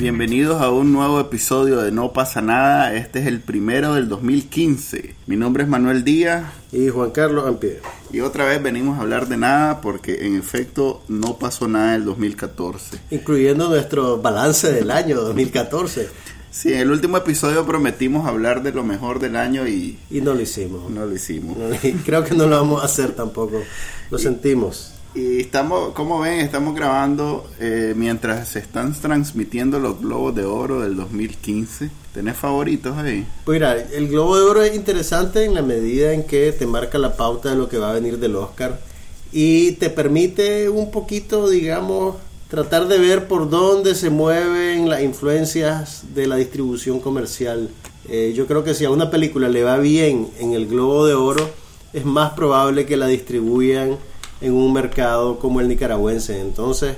Bienvenidos a un nuevo episodio de No pasa nada. Este es el primero del 2015. Mi nombre es Manuel Díaz. Y Juan Carlos Ampie. Y otra vez venimos a hablar de nada porque en efecto no pasó nada el 2014. Incluyendo nuestro balance del año 2014. Sí, en el último episodio prometimos hablar de lo mejor del año y... Y no lo hicimos. No lo hicimos. creo que no lo vamos a hacer tampoco. Lo sentimos. Y estamos, como ven, estamos grabando eh, mientras se están transmitiendo los Globos de Oro del 2015. ¿Tenés favoritos ahí? Pues mira, el Globo de Oro es interesante en la medida en que te marca la pauta de lo que va a venir del Oscar y te permite un poquito, digamos, tratar de ver por dónde se mueven las influencias de la distribución comercial. Eh, yo creo que si a una película le va bien en el Globo de Oro, es más probable que la distribuyan en un mercado como el nicaragüense. Entonces,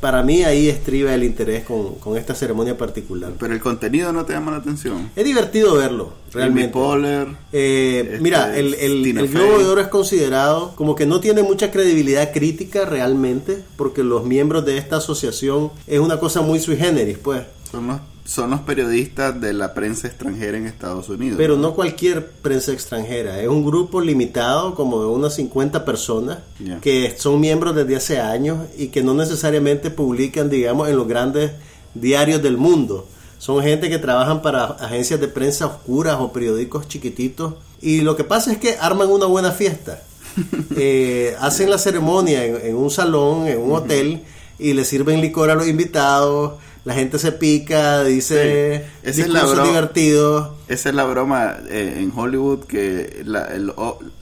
para mí ahí estriba el interés con, con, esta ceremonia particular. Pero el contenido no te llama la atención. Es divertido verlo, realmente. Poller, eh, este, mira, el, el, el Globo de Oro es considerado como que no tiene mucha credibilidad crítica realmente, porque los miembros de esta asociación es una cosa muy sui generis, pues. Son los son los periodistas de la prensa extranjera en Estados Unidos. Pero no, cualquier prensa extranjera, es un grupo limitado como de unas 50 personas que son miembros desde hace años y que no necesariamente publican, digamos, en los grandes diarios del mundo. Son gente que trabajan para agencias de prensa oscuras o periódicos chiquititos y lo que pasa es que arman una buena fiesta. eh, hacen la ceremonia en, en, un salón, en un hotel y le sirven licor a los invitados la gente se pica, dice sí. Esa es la broma, divertidos. Esa es la broma eh, en Hollywood que la, el,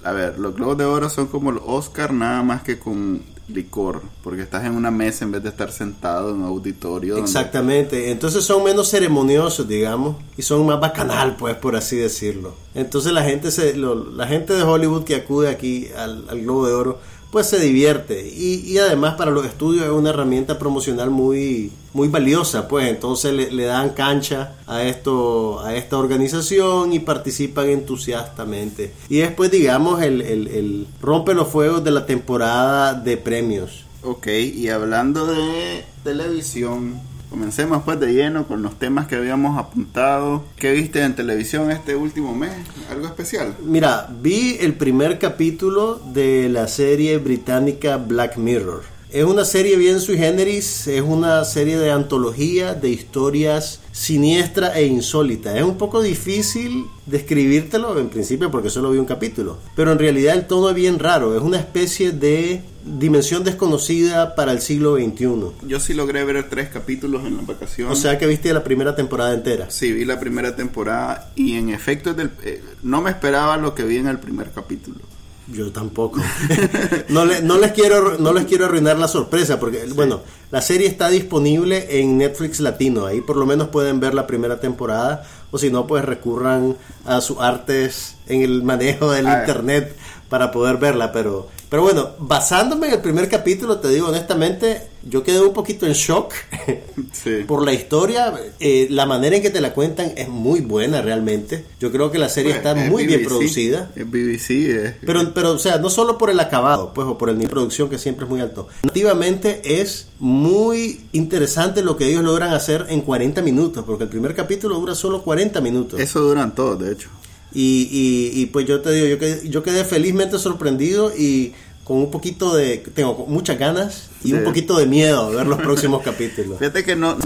a ver, los globos de oro son como el Oscar nada más que con licor, porque estás en una mesa en vez de estar sentado en un auditorio. Exactamente, entonces son menos ceremoniosos, digamos, y son más bacanal, pues, por así decirlo. Entonces la gente se, lo, la gente de Hollywood que acude aquí al, al Globo de Oro pues se divierte. Y, y, además para los estudios es una herramienta promocional muy muy valiosa pues. Entonces le, dan cancha a esto a esta organización y participan entusiastamente. Y después digamos el, el, el rompe los fuegos de la temporada de premios. Ok, y hablando de televisión, Comencemos pues de lleno con los temas que habíamos apuntado. ¿Qué viste en televisión este último mes? ¿Algo especial? Mira, vi el primer capítulo de la serie británica Black Mirror. Es una serie bien sui generis, es una serie de antología de historias siniestra e insólita. Es un poco difícil describírtelo en principio porque solo vi un capítulo, pero en realidad el tono es bien raro, es una especie de dimensión desconocida para el siglo XXI. Yo sí logré ver tres capítulos en la vacación. O sea que viste la primera temporada entera. Sí, vi la primera temporada y en efecto del, eh, no me esperaba lo que vi en el primer capítulo. Yo tampoco. no, le, no, les quiero, no les quiero arruinar la sorpresa, porque, sí. bueno, la serie está disponible en Netflix Latino. Ahí por lo menos pueden ver la primera temporada. O si no, pues recurran a sus artes en el manejo del ah, internet para poder verla. Pero, pero bueno, basándome en el primer capítulo, te digo honestamente, yo quedé un poquito en shock sí. por la historia. Eh, la manera en que te la cuentan es muy buena realmente. Yo creo que la serie está es muy bien producida. Es BBC. es- Pero, pero, o sea, no solo por el acabado, pues, o por el nivel de producción que siempre es muy alto. Nativamente es muy interesante lo que ellos logran hacer en 40 minutos, porque el primer capítulo dura solo 40 minutos. Eso duran todos, de hecho. Y, y, y, pues yo te digo, yo quedé, yo quedé felizmente sorprendido y con un poquito de, tengo muchas ganas y Sí. un poquito de miedo de ver los próximos capítulos. Fíjate que no,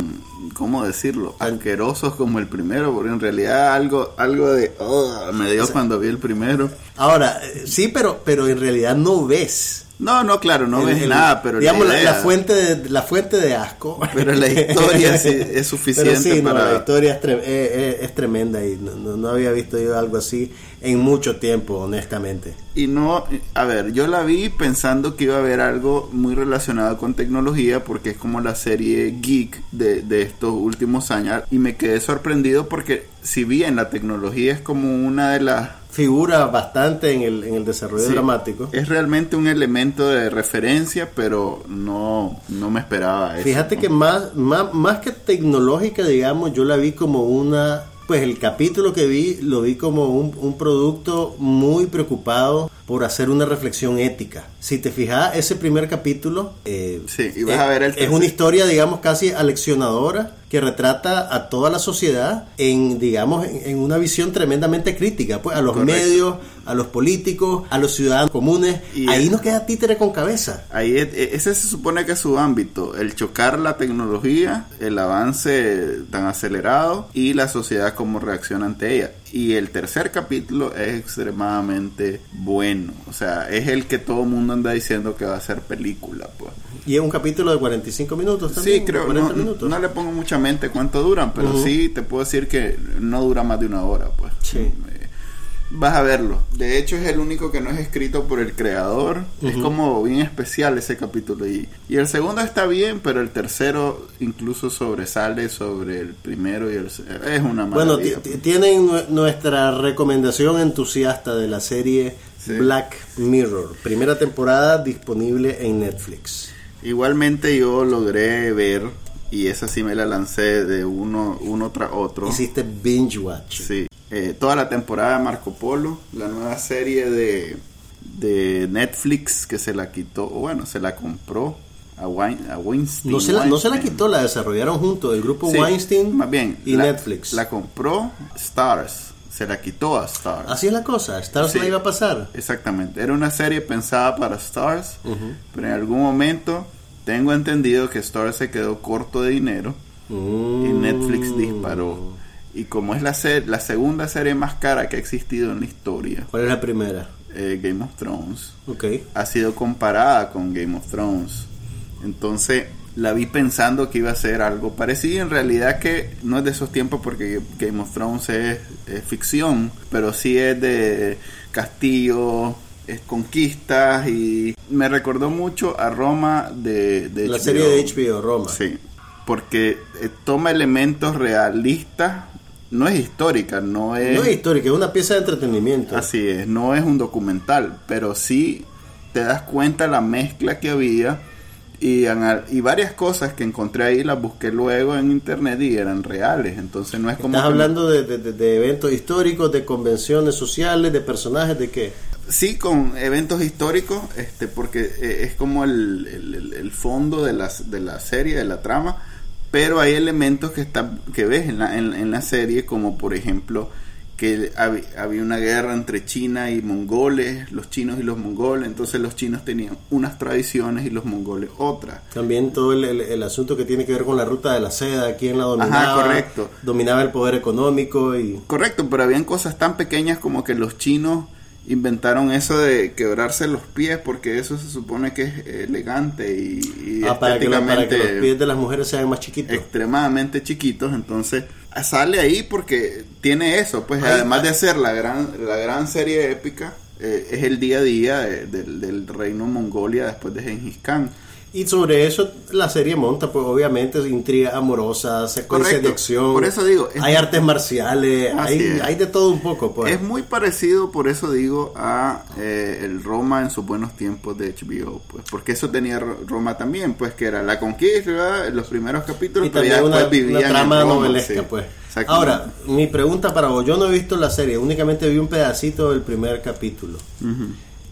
¿cómo decirlo? Asquerosos como el primero, porque en realidad algo, algo de, oh, me dio cuando vi el primero. Ahora, eh, sí, pero, pero en realidad no ves. No, no, claro, no el- ves el- nada, pero digamos la, la, idea- la fuente de, la fuente de asco Pero la historia sí es suficiente sí, no, para- la historia es, tre- eh, eh, es tremenda y no, no- no había visto yo algo así en mucho tiempo honestamente Y no, a ver, yo la vi pensando que iba a haber algo muy relacionado con tecnología porque es como la serie geek de, de estos últimos años y me quedé sorprendido porque si bien la tecnología es como una de las figura bastante en el, en el desarrollo Sí. dramático. Es realmente un elemento de referencia, pero no, no me esperaba eso. Fíjate que más, más, más que tecnológica, digamos, yo la vi como una... Pues el capítulo que vi lo vi como un, un producto muy preocupado por hacer una reflexión ética. Si te fijas, ese primer capítulo eh, Sí, y vas es, a ver el es tercer. una historia, digamos, casi aleccionadora que retrata a toda la sociedad en, digamos, en, en una visión tremendamente crítica, pues a los Correcto. medios, a los políticos, a los ciudadanos comunes. Y Ahí nos queda títere con cabeza. Ahí es- e- ese se supone que es su ámbito, el chocar la tecnología, el avance tan acelerado y la sociedad como reacciona ante ella. Y el tercer capítulo es extremadamente bueno, o sea, es el que todo el mundo anda diciendo que va a ser película, pues. Y es un capítulo de 45 minutos también. Sí, creo, 40 no, minutos. no le pongo mucha mente cuánto duran, pero sí te puedo decir que no dura más de una hora, pues. Sí. Vas a verlo. De hecho, es el único que no es escrito por el creador. Es como bien especial ese capítulo. Y, y el segundo está bien, pero el tercero incluso sobresale sobre el primero y el Es una Bueno, maravilla. ti- tienen nue- nuestra recomendación entusiasta de la serie Sí. Black Mirror, primera temporada disponible en Netflix. Igualmente yo logré ver, y esa sí me la lancé de uno, uno tras otro. Hiciste binge watch. Sí, eh, toda la temporada de Marco Polo, la nueva serie de, de Netflix que se la quitó, o bueno, se la compró a, Wein, a Weinstein. No se, la, no se la quitó, la desarrollaron junto el grupo Sí, Weinstein más bien, y la- Netflix. La compró Stars, se la quitó a Stars. Así es la cosa, Stars Sí. la iba a pasar. Exactamente, era una serie pensada para Stars, pero en algún momento tengo entendido que Stars se quedó corto de dinero y Mm. Netflix disparó. Y como es la, se- la segunda serie más cara que ha existido en la historia, ¿Cuál es la primera? eh, Game of Thrones, Ok. ha sido comparada con Game of Thrones. Entonces la vi pensando que iba a ser algo parecido. En realidad que no es de esos tiempos porque Game of Thrones es, es ficción, pero sí es de castillo, es conquistas y me recordó mucho a Roma de, de La HBO. serie de HBO, Roma. Sí, porque eh, toma elementos realistas, no es histórica, no es... No es histórica, es una pieza de entretenimiento. Así es, no es un documental, pero sí te das cuenta la mezcla que había y, y varias cosas que encontré ahí las busqué luego en internet y eran reales, entonces no es como... Estás me- hablando de, de- eventos históricos, de convenciones sociales, de personajes, de qué? Sí, con eventos históricos, este, porque eh, es como el, el- el- el fondo de la, de la serie, de la trama, pero hay elementos que, están que ves en la, en, en la serie, como por ejemplo que hab- había una guerra entre China y mongoles, los chinos y los mongoles, entonces los chinos tenían unas tradiciones y los mongoles otras. También todo el, el- el asunto que tiene que ver con la ruta de la seda, quién la dominaba, correcto. dominaba el poder económico y Correcto, pero habían cosas tan pequeñas como que los chinos inventaron eso de quebrarse los pies porque eso se supone que es elegante y, y ah, para, que, lo- para que los pies de las mujeres sean más chiquitos. extremadamente chiquitos, entonces sale ahí porque tiene eso, pues Ahí- además de ser la gran la gran serie épica eh, es el día a día de- del, del reino Mongolia después de Genghis Khan. Y sobre eso la serie monta, pues obviamente intriga amorosa, secuencias de acción. Por eso digo, es- hay artes marciales, hay, hay de todo un poco, pues. Es muy parecido, por eso digo, a eh, el Roma en sus buenos tiempos de HBO, pues, porque eso tenía Ro- Roma también, pues, que era la conquista, los primeros capítulos, y pero también una, después una trama Roma, novelesca, sí. pues. Ahora, mi pregunta para vos, yo no he visto la serie, únicamente vi un pedacito del primer capítulo. Ujú.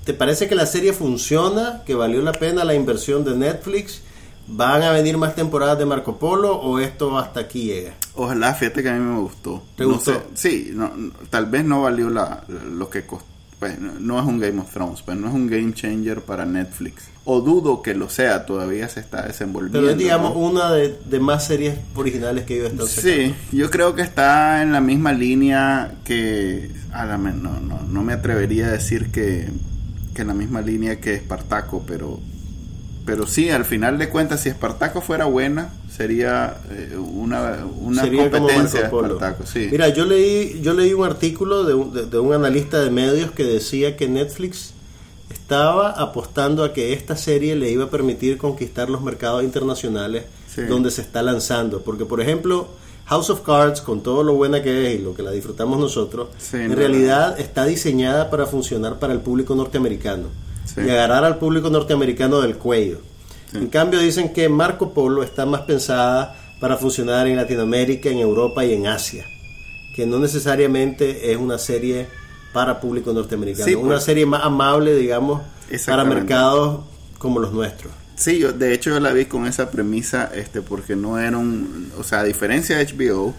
¿Te parece que la serie funciona, que valió la pena la inversión de Netflix? ¿Van a venir más temporadas de Marco Polo o esto hasta aquí llega? Ojalá, fíjate que a mí me gustó. ¿Te No gustó? sé, sí, no, no, tal vez no valió la, lo que costó. Pues, no, es un Game of Thrones, pues no es un game changer para Netflix. O dudo que lo sea, todavía se está desenvolviendo. Pero es, digamos, ¿no? una de, de más series originales que ellos están sacando. Sí, yo creo que está en la misma línea que. a la me- no, no, no me atrevería a decir que, que en la misma línea que Espartaco, pero. Pero sí, al final de cuentas, si Espartaco fuera buena, sería eh, una, una Sería competencia de Marco Polo. Espartaco. Sí. Mira, yo leí, yo leí un artículo de un, de- de un analista de medios que decía que Netflix estaba apostando a que esta serie le iba a permitir conquistar los mercados internacionales Sí. donde se está lanzando. Porque, por ejemplo, House of Cards, con todo lo buena que es y lo que la disfrutamos nosotros, Sí, en no. realidad está diseñada para funcionar para el público norteamericano Sí. y agarrar al público norteamericano del cuello. Sí. En cambio dicen que Marco Polo está más pensada para funcionar en Latinoamérica, en Europa y en Asia, que no necesariamente es una serie para público norteamericano, una pues. serie más amable, digamos, para mercados como los nuestros. Sí, yo, de hecho yo la vi con esa premisa, este, porque no era un, o sea, a diferencia de HBO,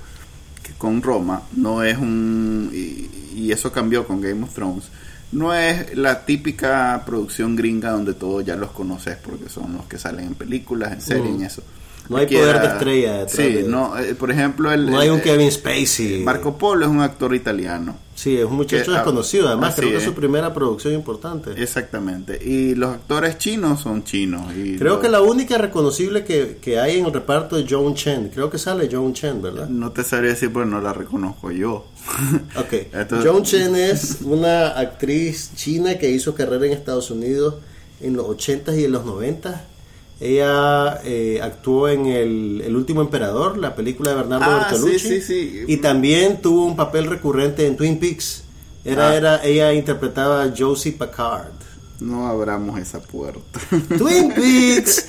que con Roma, no es un, y, y eso cambió con Game of Thrones, no es la típica producción gringa donde todos ya los conoces porque son los que salen en películas, en series, Mm. en eso. No hay Aquí poder de estrella Sí, de- no, eh, por ejemplo, el, No hay un el- Kevin Spacey. Marco Polo es un actor italiano. Sí, es un muchacho Que, ah, desconocido, además creo que es su primera producción importante. Exactamente. Y los actores chinos son chinos. Y Creo los- que la única reconocible que, que hay en el reparto es Joan Chen. Creo que sale Joan Chen, ¿verdad? No te sabría decir, pero no la reconozco yo. Ok. Entonces- Joan Chen es una actriz china que hizo carrera en Estados Unidos en los 80s y en los 90s. Ella eh, actuó en el, El último emperador, la película de Bernardo Ah, Bertolucci. sí, sí, sí. Y también tuvo un papel recurrente en Twin Peaks. Era, Ah. era, ella interpretaba a Josie Packard. No abramos esa puerta. Twin Peaks.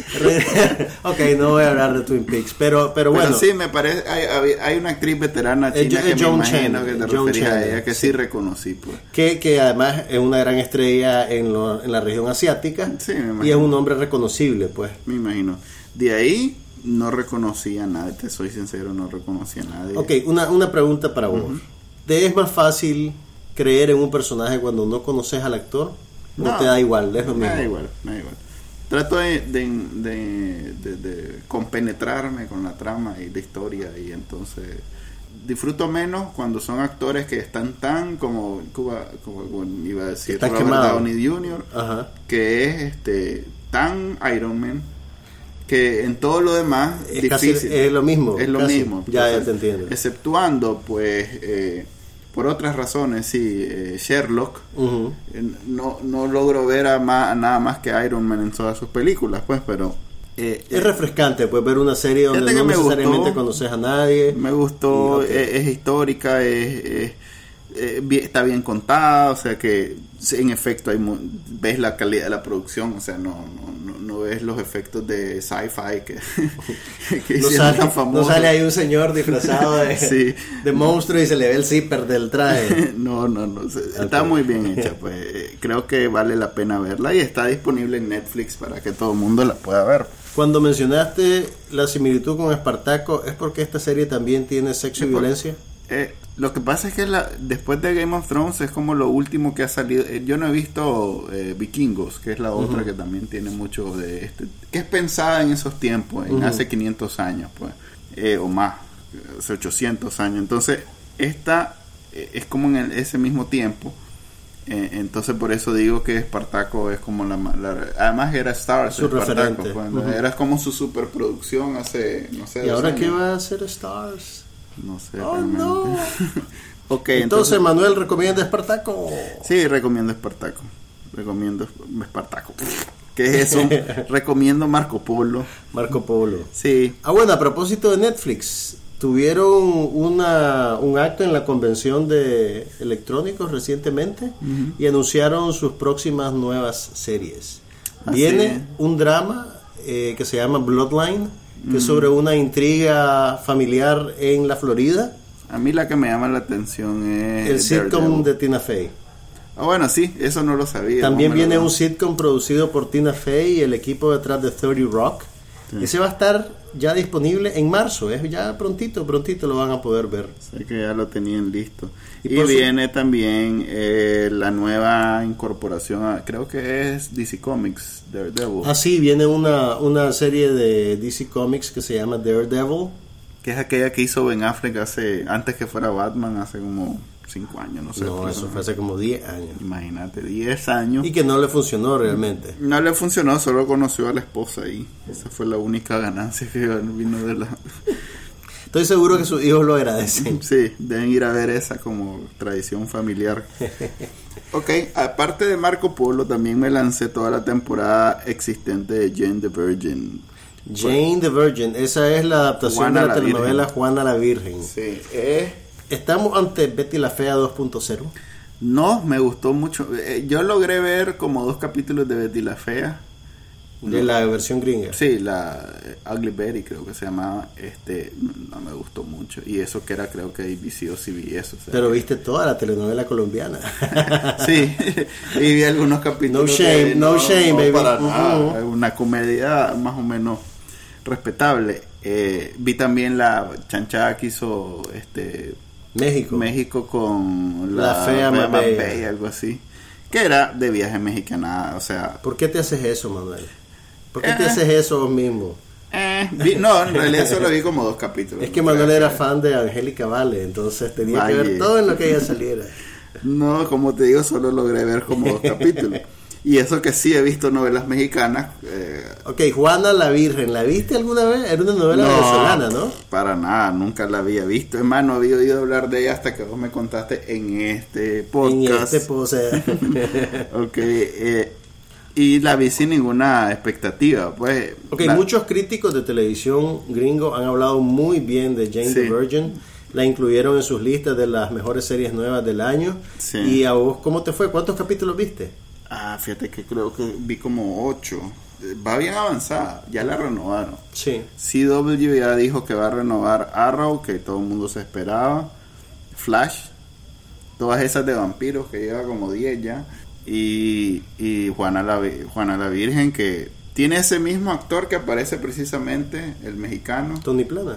ok, no voy a hablar de Twin Peaks, pero, pero bueno. Pero sí, me parece. Hay, hay- una actriz veterana Eh, china Jo- que eh, me imagino Chen, que te Joan referías a Chen, ella, que sí, reconocí. Pues. que, que además es una gran estrella en, lo- en la región asiática Sí, me y imagino. es un hombre reconocible, pues. Me imagino. De ahí no reconocí a nadie, te soy sincero, no reconocí a nadie. Ok, una, una pregunta para vos. ¿Te es más fácil creer en un personaje cuando no conoces al actor? ¿O No. te da igual? Es lo Me mismo. da igual, me da igual. Trato de, de, de- de- compenetrarme con la trama y la historia y entonces disfruto menos cuando son actores que están tan como, Cuba, como iba a decir Robert quemados. Downey Jr. Ajá. que es este tan Iron Man que en todo lo demás Es casi- difícil. es lo mismo, es lo casi. mismo Ya, ya te entiendo. exceptuando pues eh, por otras razones sí eh, Sherlock eh, no, no logro ver a, a nada más que Iron Man en todas sus películas, pues, pero eh, Es refrescante, pues, ver una serie donde no necesariamente gustó. conoces a nadie. me gustó, Y, es, es histórica, es, es- eh, bien- está bien contada, o sea que en efecto hay ves la calidad de la producción, o sea, no, no, no, ves los efectos de sci-fi que, que No sale, tan no famosos. sale ahí un señor disfrazado de, Sí. de monstruo y se le ve el zipper del traje. No, no, no. se- Está muy bien hecha, pues. eh, Creo que vale la pena verla y está disponible en Netflix para que todo el mundo la pueda ver. Cuando mencionaste la similitud con Espartaco, ¿es porque esta serie también tiene sexo y violencia? Eh, lo que pasa es que la, después de Game of Thrones es como lo último que ha salido. Eh, yo no he visto eh, Vikingos, que es la otra que también tiene mucho de este, que es pensada en esos tiempos, en hace 500 años, pues, eh, o más, hace 800 años. Entonces, esta eh, es como en el- ese mismo tiempo. Eh, entonces por eso digo que Espartaco es como la, la- además era Stars Su Espartaco, pues, era como su superproducción hace no sé ¿Y ahora años. qué va a hacer Stars? No sé Oh, realmente. no. ok Entonces, entonces Manuel recomienda Espartaco. Sí, recomiendo Espartaco. Recomiendo Espartaco. ¿Qué es eso? recomiendo Marco Polo. Marco Polo. Sí. Ah, bueno, a propósito de Netflix, tuvieron una, un acto en la convención de electrónicos recientemente y anunciaron sus próximas nuevas series. Así Viene es. un drama eh, que se llama Bloodline, que es sobre una intriga familiar en la Florida. A mí la que me llama la atención es El sitcom Daredevil. de Tina Fey. Ah, bueno, sí, eso no lo sabía. También lo- viene un sitcom producido por Tina Fey y el equipo detrás de 30 Rock. Sí. Ese va a estar ya disponible en marzo, es ya prontito, prontito lo van a poder ver. Sé que ya lo tenían listo. Y Y, por su- viene también eh, la nueva incorporación, a- creo que es DC Comics, Daredevil. Así viene una, una serie de DC Comics que se llama Daredevil. Que es aquella que hizo Ben Affleck hace, antes que fuera Batman, hace como 5 años, no sé. No, eso fue hace como 10 años. Imagínate, 10 años. Y que no le funcionó realmente. No le funcionó, solo conoció a la esposa y esa fue la única ganancia que vino de la... Estoy seguro que sus hijos lo agradecen. Sí, deben ir a ver esa como tradición familiar. Ok, aparte de Marco Polo, también me lancé toda la temporada existente de Jane the Virgin. Jane the Virgin, esa es la adaptación Juana de la, la telenovela Virgen. Juana la Virgen. Sí, eh, Estamos ante Betty la Fea 2.0. No, me gustó mucho. Eh, Yo logré ver como dos capítulos de Betty la Fea. De la versión gringa. Sí, la eh, Ugly Betty creo que se llamaba. Este, no, me gustó mucho. Y eso que era creo que ABC o CBS. O sea, Pero viste toda la telenovela colombiana. Sí, y vi algunos capítulos. No shame, no shame, baby. para nada. Ujú. Una comedia más o menos respetable. Eh, vi también la chanchada que hizo este México. México con La fea más bella. algo así. Que era de viaje mexicana, o sea. ¿Por qué te haces eso, Manuel? ¿Por qué Eh. te haces eso vos mismo? eh, vi- no, en realidad solo vi como dos capítulos. Es que Manuel era fan de Angélica Vale, entonces tenía que ver todo en lo que ella saliera. No, como te digo, solo logré ver como dos capítulos. Y eso que sí he visto novelas mexicanas. eh, Ok, Juana la Virgen, ¿la viste alguna vez? Era una novela No, venezolana, ¿no? Para nada, nunca la había visto. Es más, no había oído hablar de ella hasta que vos me contaste en este En podcast. este pose. ok, eh, y la vi sin ninguna expectativa. Pues, ok, la- muchos críticos de televisión gringo han hablado muy bien de Jane the. Virgin. La incluyeron en sus listas de las mejores series nuevas del año. Sí. ¿Y a vos cómo te fue? ¿Cuántos capítulos viste? Ah, fíjate que creo que vi como ocho. Eh, Va bien avanzada, ya la renovaron. Sí. CW ya dijo que va a renovar Arrow, que todo el mundo se esperaba. Flash, todas esas de vampiros, que lleva como 10 ya. Y, y Juana, la, Juana la Virgen, que tiene ese mismo actor que aparece precisamente, el mexicano. Tony Plana.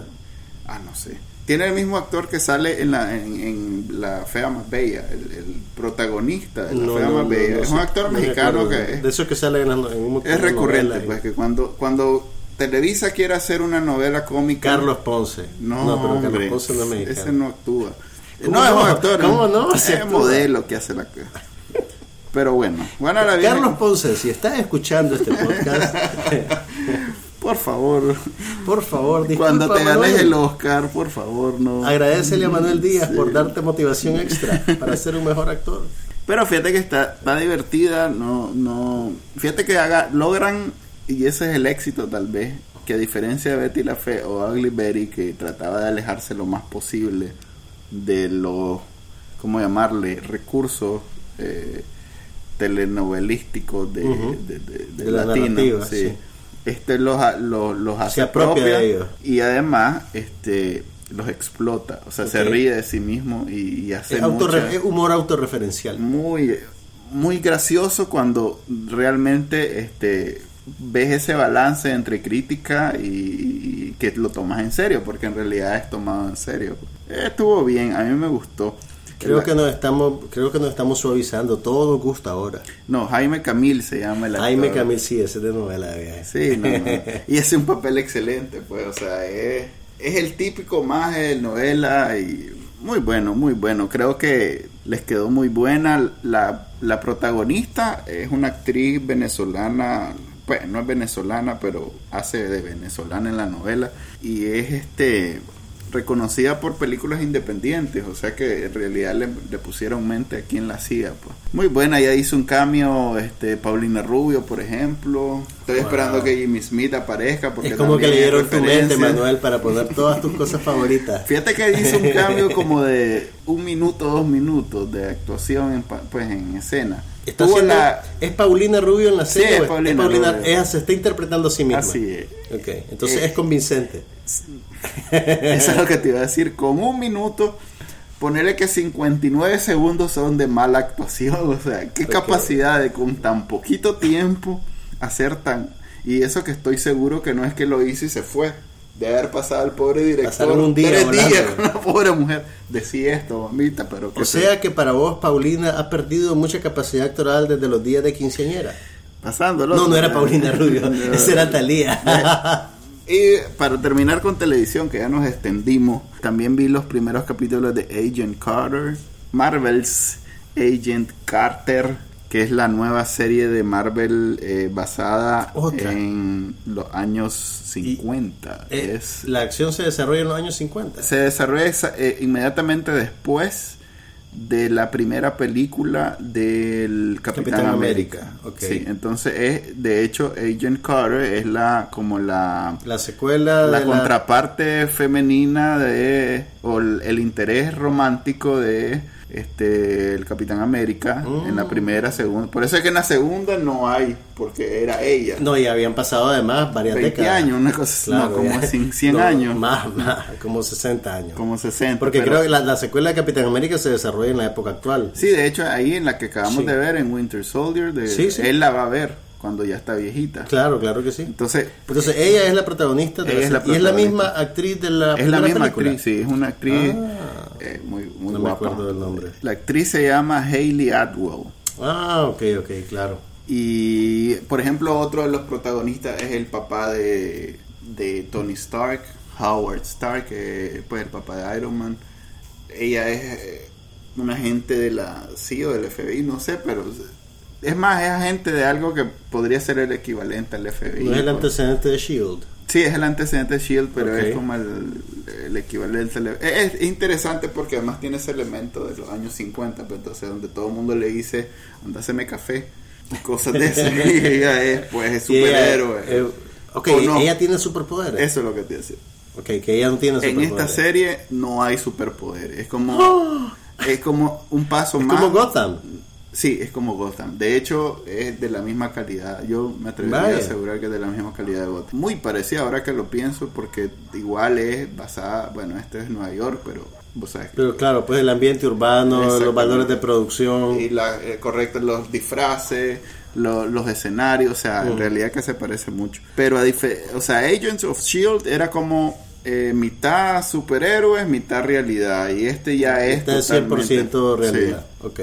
Ah, no sé. Tiene el mismo actor que sale en la, en, en la Fea Más Bella, el, el protagonista de la No, Fea no, Más no, Bella. es un actor No me mexicano que es, De eso que sale en, la- en un- es recurrente, novela pues que cuando, cuando Televisa quiere hacer una novela cómica... Carlos Ponce. No, pero hombre, Carlos Ponce no es mexicano. ese no actúa. ¿Cómo No, es un actor. ¿Cómo no? Es actúa. modelo que hace la Pero bueno, Virgen, Carlos Ponce, si estás escuchando este podcast, por favor, por favor, disculpa, cuando te ganes Manuel. el Oscar, por favor, no. Agradecele a Manuel Díaz Sí. por darte motivación extra para ser un mejor actor. Pero fíjate que está, está divertida, no, no, fíjate que haga, logran, y ese es el éxito tal vez, que a diferencia de Betty la Fe o Ugly Betty, que trataba de alejarse lo más posible de los, ¿cómo llamarle?, recursos eh, telenovelísticos de, Ujú. de, de- de De la latino, narrativa, sí. sí. Este los, los, los hace propia y además este los explota, o sea, se ríe de sí mismo y, y hace Es, es humor autorreferencial. muy muy gracioso cuando realmente este ves ese balance entre crítica y, y que lo tomas en serio porque en realidad es tomado en serio. Estuvo bien a mí me gustó Creo que nos estamos, creo que nos estamos suavizando. Todo nos gusta ahora. no Jaime Camil se llama el actor. Jaime Camil sí, ese es de novela de viaje. sí no, no. y hace un papel excelente pues o sea es, es el típico más de novela y muy bueno muy bueno creo que les quedó muy buena la, la protagonista es una actriz venezolana pues no es venezolana pero hace de venezolana en la novela y es este reconocida por películas independientes, o sea que en realidad le, le pusieron mente a quien la hacía. Pues. Muy buena, ya hizo un cambio este Paulina Rubio, por ejemplo. Estoy Wow. esperando que Jimmy Smith aparezca. Porque Es como que le dieron tu mente. Manuel, para poner todas tus cosas favoritas. Fíjate que hizo un cambio como de un minuto, dos minutos de actuación en, pues, en escena. Está Tuvo haciendo- la- ¿Es Paulina Rubio en la Sí, serie? es o Paulina Rubio. ella se está interpretando a sí misma. Así es. Ok, entonces Eh, es convincente. Eso es lo que te iba a decir. Con un minuto, ponerle que 59 segundos son de mala actuación. O sea, qué capacidad de con tan poquito tiempo hacer tan. Y eso que estoy seguro que no es que lo hizo y se fue. De haber pasado al pobre director un día tres días con la pobre mujer. Decía esto, mamita, pero que O sea que para vos, Paulina ha perdido mucha capacidad actoral desde los días de quinceañera. pasándolo. No, no era Paulina Rubio, No. esa era Talía. Y para terminar con televisión, que ya nos extendimos, también vi los primeros capítulos de Agent Carter, Marvel's Agent Carter, que es la nueva serie de Marvel eh, basada Otra. en los años 50. Eh, es, La acción se desarrolla en los años 50. se desarrolla eh, inmediatamente después de la primera película del Capitán, Capitán América. América. Sí, entonces es, de hecho, Agent Carter es la como la La secuela la de contraparte femenina de o el, el interés romántico de este el Capitán América en la Mm. primera, segunda. Por eso es que en la segunda no hay, porque era ella. No, y habían pasado además varias 20 décadas. años, una cosa, no, como ya. 100, 100 No, años, Más, más, como 60 años. como 60. Porque pero- creo que la, la secuela de Capitán América se desarrolla en la época actual. Sí, de hecho, ahí en la que acabamos Sí. de ver, en Winter Soldier, de, Sí, sí. él la va a ver cuando ya está viejita. Claro, claro que sí. Entonces, Entonces ella es la protagonista de la es la serie. y es la protagonista. misma actriz de la es la misma película. actriz, sí, es una actriz Ah. eh, muy, muy No me acuerdo del nombre. La actriz se llama Hayley Atwell. Ah, ok, ok, claro. Y, por ejemplo, otro de los protagonistas es el papá de, de Tony Stark, Howard Stark, que pues el papá de Iron Man. Ella es eh, una agente de la CIA o del FBI, no sé, pero es más, es agente de algo que podría ser el equivalente al FBI. No es el pues. antecedente de Shield. Sí, es el antecedente de Shield, pero es como el, el equivalente. al- Es, es interesante porque además tiene ese elemento de los años 50, pues, entonces donde todo el mundo le dice, anda, haceme café, y cosas de eso. y ella es, pues, es Y ella, superhéroe. eh, ok, ¿O no? ella tiene superpoderes. Eso es lo que te decía. Ok, que ella no tiene En superpoderes. esta serie no hay superpoderes. Es como, es como un paso Es más. como Gotham. Sí, es como Gotham. De hecho, es de la misma calidad. Yo me atrevería Vaya. a asegurar que es de la misma calidad de Gotham. Muy parecida ahora que lo pienso, porque igual es basada. Bueno, este es Nueva York, pero vos sabes que. Pero claro, pues el ambiente urbano, los valores de producción. Y la, eh, correcto, los disfraces, lo- los escenarios, o sea, en Mm. realidad que se parece mucho. Pero, a o sea, Agents of Shield era como eh, mitad superhéroes, mitad realidad. Y este ya es. Esta es 100% totalmente- realidad. Sí. Ok.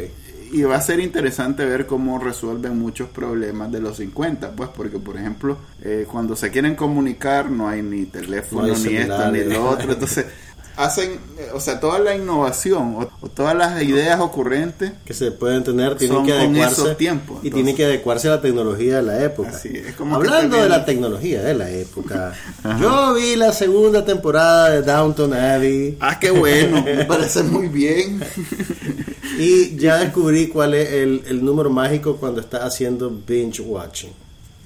Y va a ser interesante ver cómo resuelven muchos problemas de los 50, pues, porque, por ejemplo, eh, cuando se quieren comunicar no hay ni teléfono, No hay ni esto, ni lo otro. Entonces, hacen, o sea, toda la innovación o, o todas las ideas ocurrentes Que se pueden tener, tienen que adecuarse. tiempos, y tienen que adecuarse a la tecnología de la época. Así es, como que Hablando de la tecnología de la época, yo vi la segunda temporada de Downton Abbey Ah, qué bueno, me parece muy bien. y ya descubrí cuál es el, el número mágico cuando estás haciendo binge watching.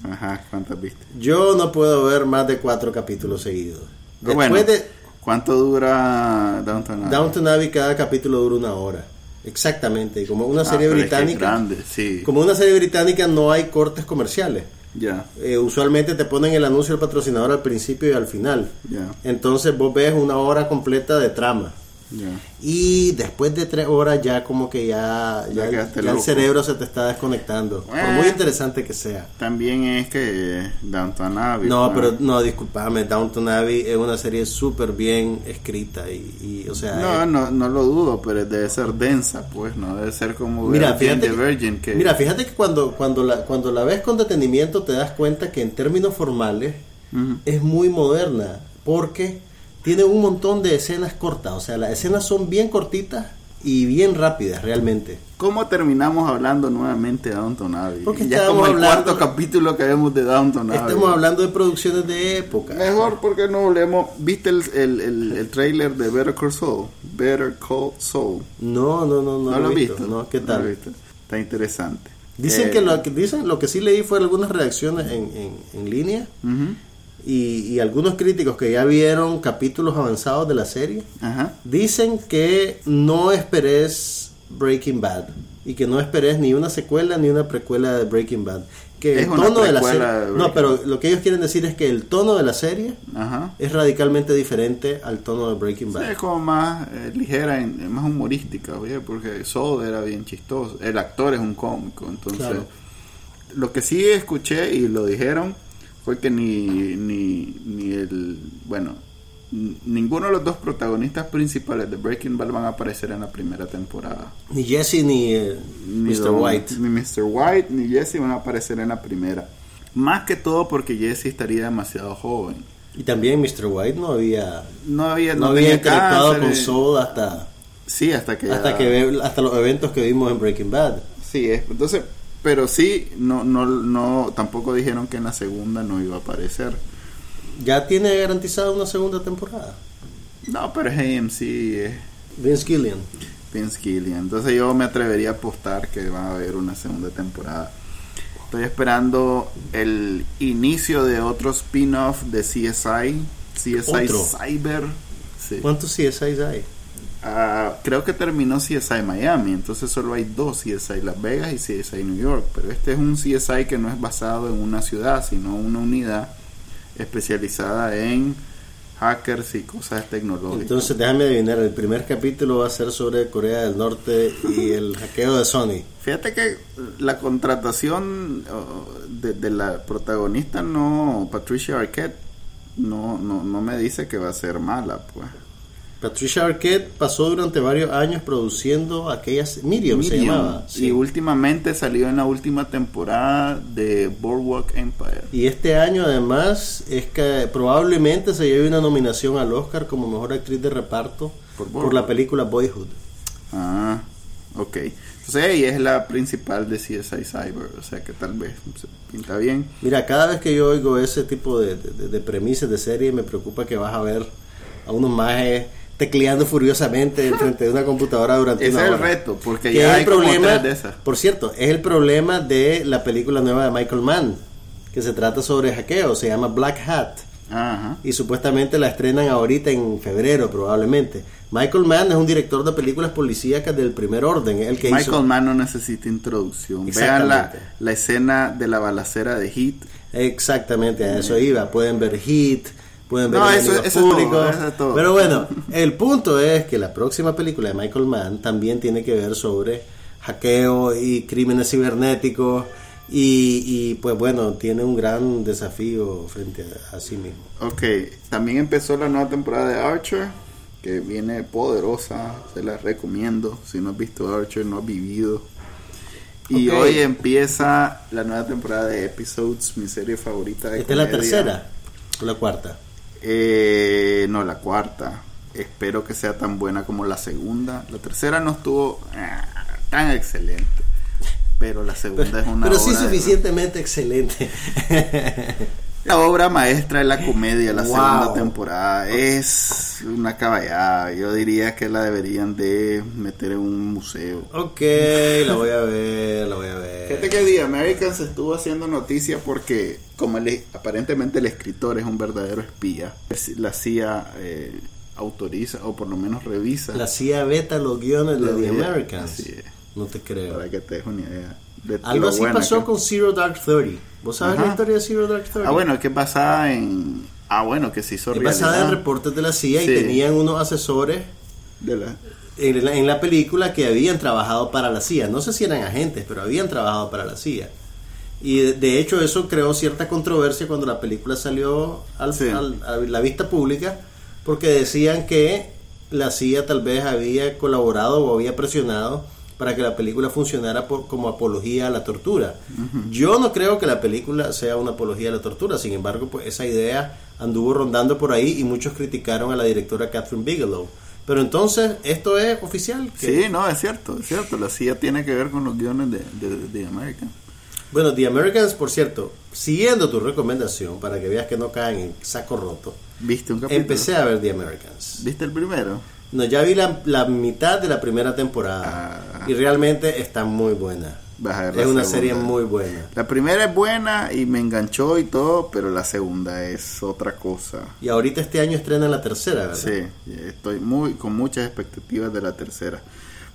Ajá, ¿cuántas viste? Yo no puedo ver más de cuatro capítulos seguidos. Después bueno, de ¿cuánto dura Downton Abbey? Downton Abbey, cada capítulo dura una hora. Exactamente. Y como una Ah, serie pero es que es británica, grande, sí. como una serie británica no hay cortes comerciales. Ya, Eh, usualmente te ponen el anuncio del patrocinador al principio y al final. ya, Entonces vos ves una hora completa de trama. Y después de tres horas ya como que ya, Ya ya, quedaste ya el cerebro se te está desconectando. Por muy interesante que sea. También es que Downton Abbey. No, pues, pero no, disculpame, Downton Abbey es una serie súper bien escrita y, y, o sea... No, eh, no, no lo dudo, pero debe ser densa, pues, no debe ser como Mira, fíjate, que, Virgin, que mira, fíjate que cuando, cuando, la, cuando la ves con detenimiento te das cuenta que en términos formales es muy moderna porque tiene un montón de escenas cortas, o sea, las escenas son bien cortitas y bien rápidas realmente. ¿Cómo terminamos hablando nuevamente de Downton Abbey? Porque ya como el hablando- cuarto capítulo que vemos de Downton Abbey. Estamos hablando de producciones de época. Mejor porque no hablemos. ¿Viste el, el, el, el trailer de Better Call Saul? Better Call Saul. No, no, no, no, ¿No, lo he visto. visto? No, ¿Qué No tal? lo he visto. Está interesante. Dicen Eh, que lo que dicen, lo que sí leí fue algunas reacciones en, en, en línea ujú, y, y algunos críticos que ya vieron capítulos avanzados de la serie Ajá. dicen que no esperes Breaking Bad y que no esperes ni una secuela ni una precuela de Breaking Bad. Que Es el una tono de la serie, de no, pero lo que ellos quieren decir es que el tono de la serie Ajá. es radicalmente diferente al tono de Breaking Sí, Bad. es como más eh, ligera, en- más humorística, oye, porque era bien chistoso. El actor es un cómico, entonces. Claro. Lo que sí escuché y lo dijeron fue que ni, ni, ni el. Bueno, ninguno de los dos protagonistas principales de Breaking Bad van a aparecer en la primera temporada. Ni Jesse ni eh, Ni Mr. Don- White. Ni Mr. White ni Jesse van a aparecer en la primera. Más que todo porque Jesse estaría demasiado joven. Y también Mr. White no había No había, no, no había interactuado cáncer, con Saul hasta Sí, hasta que hasta ya- que hasta los eventos que vimos en Breaking Bad. Sí, es. Entonces, pero sí, no, no, no, tampoco dijeron que en la segunda no iba a aparecer. Ya tiene garantizada una segunda temporada. No, pero es AMC. es- Vince Gillian. Vince Gilligan. Entonces yo me atrevería a apostar que va a haber una segunda temporada. Estoy esperando el inicio de otro spin-off de CSI, CSI ¿Otro? Cyber. Sí. ¿Cuántos CSIs hay? Ah, creo que terminó CSI Miami, entonces solo hay dos CSI Las Vegas y CSI New York, pero este es un CSI que no es basado en una ciudad, sino una unidad especializada en hackers y cosas tecnológicas. Entonces déjame adivinar, el primer capítulo va a ser sobre Corea del Norte y el hackeo de Sony. Fíjate que la contratación de, de la protagonista no, Patricia Arquette, no, no, no me dice que va a ser mala, pues. Patricia Arquette pasó durante varios años produciendo aquellas Miriam, se Medium, llamaba. Y sí. últimamente salió en la última temporada de Boardwalk Empire. Y este año además es que probablemente se lleve una nominación al Oscar como mejor actriz de reparto Por la película Boyhood. Ah, ok. Entonces ella es la principal de CSI Cyber, o sea que tal vez se pinta bien. Mira, cada vez que yo oigo ese tipo de, de- de premisas de serie me preocupa que vas a ver a unos majes tecleando furiosamente frente de una computadora durante Ese una es el hora. reto, porque Que ya es hay el problema, de esas. por cierto, es el problema de la película nueva de Michael Mann, que se trata sobre hackeo, se llama Black Hat. Ajá. y supuestamente la estrenan ahorita en febrero probablemente. Michael Mann es un director de películas policíacas del primer orden, el que Michael hizo Mann no necesita introducción. Vean la, la escena de la balacera de Hit. exactamente a eso iba. Pueden ver Hit, pueden ver No, eso- eso es todo, Públicos. eso es todo. Pero bueno, el punto es que la próxima película de Michael Mann también tiene que ver sobre hackeo y crímenes cibernéticos y, y, pues bueno, tiene un gran desafío frente a, a sí mismo. Ok, también empezó la nueva temporada de Archer, que viene poderosa, se la recomiendo. Si no has visto Archer, no has vivido. Y hoy empieza la nueva temporada de Episodes, mi serie favorita de ¿Esta es la tercera o la cuarta? Eh, no, la cuarta. Espero que sea tan buena como la segunda. La tercera no estuvo ah, tan excelente. Pero la segunda es una Pero sí de- suficientemente excelente. La obra maestra de la comedia, la Wow. segunda temporada, es una caballada. Yo diría que la deberían de meter en un museo. ok, la voy a ver, la voy a Fíjate ver. que The Americans estuvo haciendo noticia porque, como el- aparentemente el escritor es un verdadero espía, la CIA eh, autoriza o por lo menos revisa La CIA beta los guiones de The Americans. así es. No te creo. para que te des una idea. de Algo lo así pasó que- con Zero Dark Thirty. ¿Vos sabes Ajá. la historia de Zero Dark Thirty? Ah, bueno, que es basada en... Ah, bueno, que se hizo es basada en reportes de la CIA Sí. y tenían unos asesores de la... en la, en la película que habían trabajado para la CIA. No sé si eran agentes, pero habían trabajado para la CIA. Y de, de hecho eso creó cierta controversia cuando la película salió al- Sí. al- a la vista pública, porque decían que la CIA tal vez había colaborado o había presionado para que la película funcionara por- como apología a la tortura. Yo no creo que la película sea una apología a la tortura, sin embargo, pues esa idea anduvo rondando por ahí y muchos criticaron a la directora Catherine Bigelow. Pero entonces, ¿esto es oficial? Sí, no, es cierto, es cierto. La CIA tiene que ver con los guiones de, de, de American. Bueno, The Americans, por cierto, siguiendo tu recomendación para que veas que no caen en saco roto, ¿Viste un capítulo? empecé a ver The Americans. ¿Viste el primero? No, ya vi la, la mitad de la primera temporada Ah. y realmente está muy buena. Vas a ver Es una segunda. serie muy buena. La primera es buena y me enganchó y todo, pero la segunda es otra cosa. Y ahorita este año estrena la tercera, ¿verdad? Sí, estoy muy con muchas expectativas de la tercera.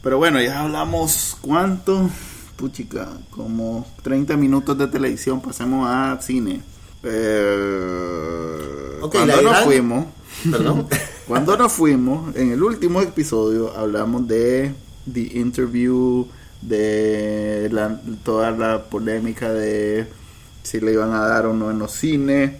Pero bueno, ya hablamos cuánto, puchica, como 30 minutos de televisión, pasemos a cine. Eh, cuando nos gran- fuimos, Perdón. cuando nos fuimos, en el último episodio hablamos de The Interview, de la- toda la polémica de si le iban a dar o no en los cines.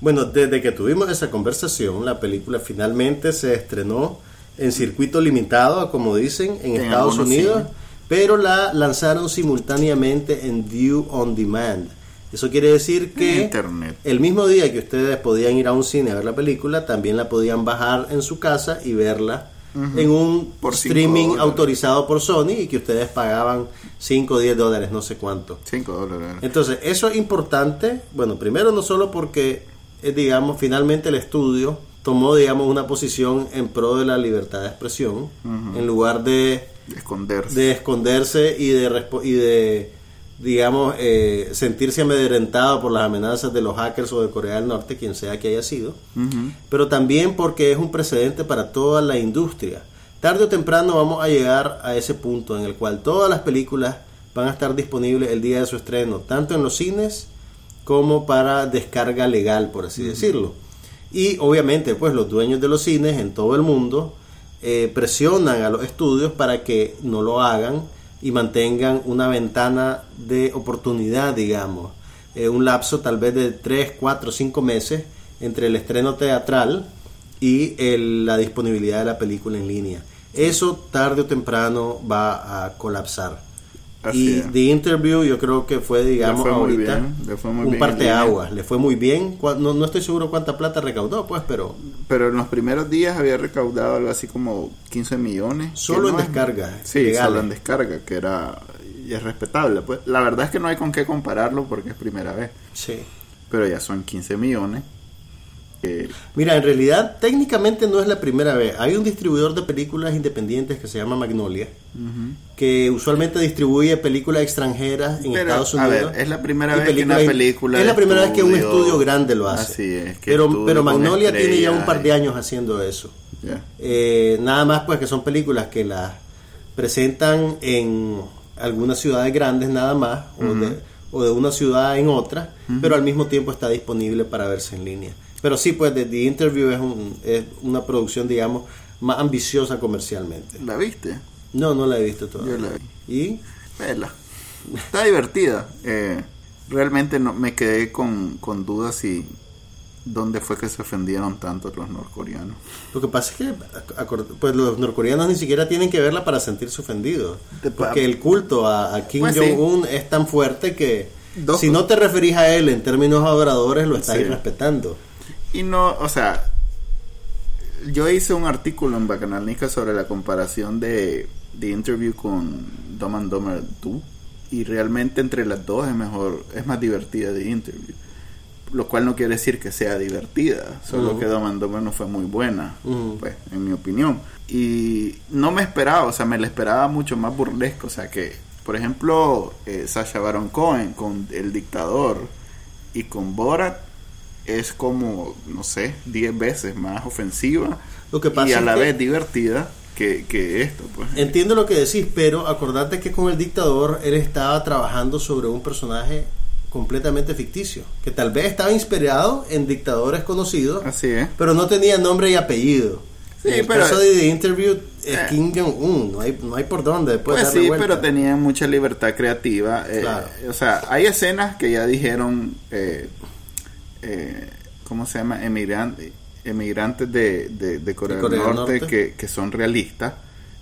Bueno, desde que tuvimos esa conversación, la película finalmente se estrenó en circuito limitado, como dicen, en, En Estados Unidos, cines. pero la lanzaron simultáneamente en View on Demand. Eso quiere decir que Internet. el mismo día que ustedes podían ir a un cine a ver la película, también la podían bajar en su casa y verla en un Por streaming autorizado por Sony y que ustedes pagaban 5 o 10 dólares, no sé cuánto. 5 dólares. Entonces, eso es importante, bueno, primero no solo porque, eh, digamos, finalmente el estudio tomó, digamos, una posición en pro de la libertad de expresión, en lugar de, De esconderse. de esconderse y de, respo- y de digamos, eh, sentirse amedrentado por las amenazas de los hackers o de Corea del Norte, quien sea que haya sido, pero también porque es un precedente para toda la industria. Tarde o temprano vamos a llegar a ese punto en el cual todas las películas van a estar disponibles el día de su estreno, tanto en los cines como para descarga legal, por así decirlo. Y obviamente, pues los dueños de los cines en todo el mundo eh, presionan a los estudios para que no lo hagan y mantengan una ventana de oportunidad, digamos, eh, un lapso tal vez de 3, 4, 5 meses entre el estreno teatral y el- la disponibilidad de la película en línea. Eso tarde o temprano va a colapsar. Así y es. The Interview yo creo que fue, digamos, ahorita bien, le fue un parteaguas. Le fue muy bien. No, no estoy seguro cuánta plata recaudó, pues, pero Pero en los primeros días había recaudado algo así como 15 millones. Solo en es- descarga, Sí, legales. solo en descarga, que era y es respetable. Pues la verdad es que no hay con qué compararlo porque es primera vez. sí. Pero ya son 15 millones. Que- Mira, en realidad técnicamente no es la primera vez. Hay un distribuidor de películas independientes que se llama Magnolia, que usualmente distribuye películas extranjeras en Pero, Estados a Unidos. ver, es la primera vez que una película Es la primera vez que un estudio- grande lo hace. Así es, que Pero, pero Magnolia tiene ya un par de años haciendo eso. Eh, nada más pues que son películas que las presentan en algunas ciudades grandes nada más o, de, o de una ciudad en otra, pero al mismo tiempo está disponible para verse en línea. Pero sí, pues The, The Interview es, un- es una producción, digamos, más ambiciosa comercialmente. ¿La viste? No, no la he visto todavía. Yo la vi. ¿Y? Vela. Está divertida. Eh, realmente no, me quedé con, con dudas si dónde fue que se ofendieron tanto los norcoreanos. Lo que pasa es que pues los norcoreanos ni siquiera tienen que verla para sentirse ofendidos. Porque el culto a, a Kim Pues sí. Jong-un es tan fuerte que Dos- si no te referís a él en términos adoradores, lo estás Sí. respetando. Y no, o sea, yo hice un artículo en Bacanalnica sobre la comparación de The Interview con Dumb and Dumber 2 y realmente entre las dos es mejor, es más divertida The Interview. Lo cual no quiere decir que sea divertida, solo que Dumb and Dumber no fue muy buena, pues, en mi opinión. Y no me esperaba, o sea, me la esperaba mucho más burlesco, o sea, que, por ejemplo, eh, Sacha Baron Cohen con El Dictador y con Borat es como, no sé, 10 veces más ofensiva Lo que pasa y a la vez divertida que, que esto, pues. Entiendo lo que decís, pero acordate que con el dictador él estaba trabajando sobre un personaje completamente ficticio, que tal vez estaba inspirado en dictadores conocidos, Así es. pero no tenía nombre y apellido. Sí, en el pero- caso de The Interview es Eh. Kim Jong-un, no hay, no hay por dónde después Pues darle sí, vuelta. pero tenían mucha libertad creativa. eh, Claro. O sea, hay escenas que ya dijeron, eh, eh, ¿cómo se llama? Emigrantes, emigrantes de, de, de Corea, De Corea del Norte, Norte. Que, que son realistas,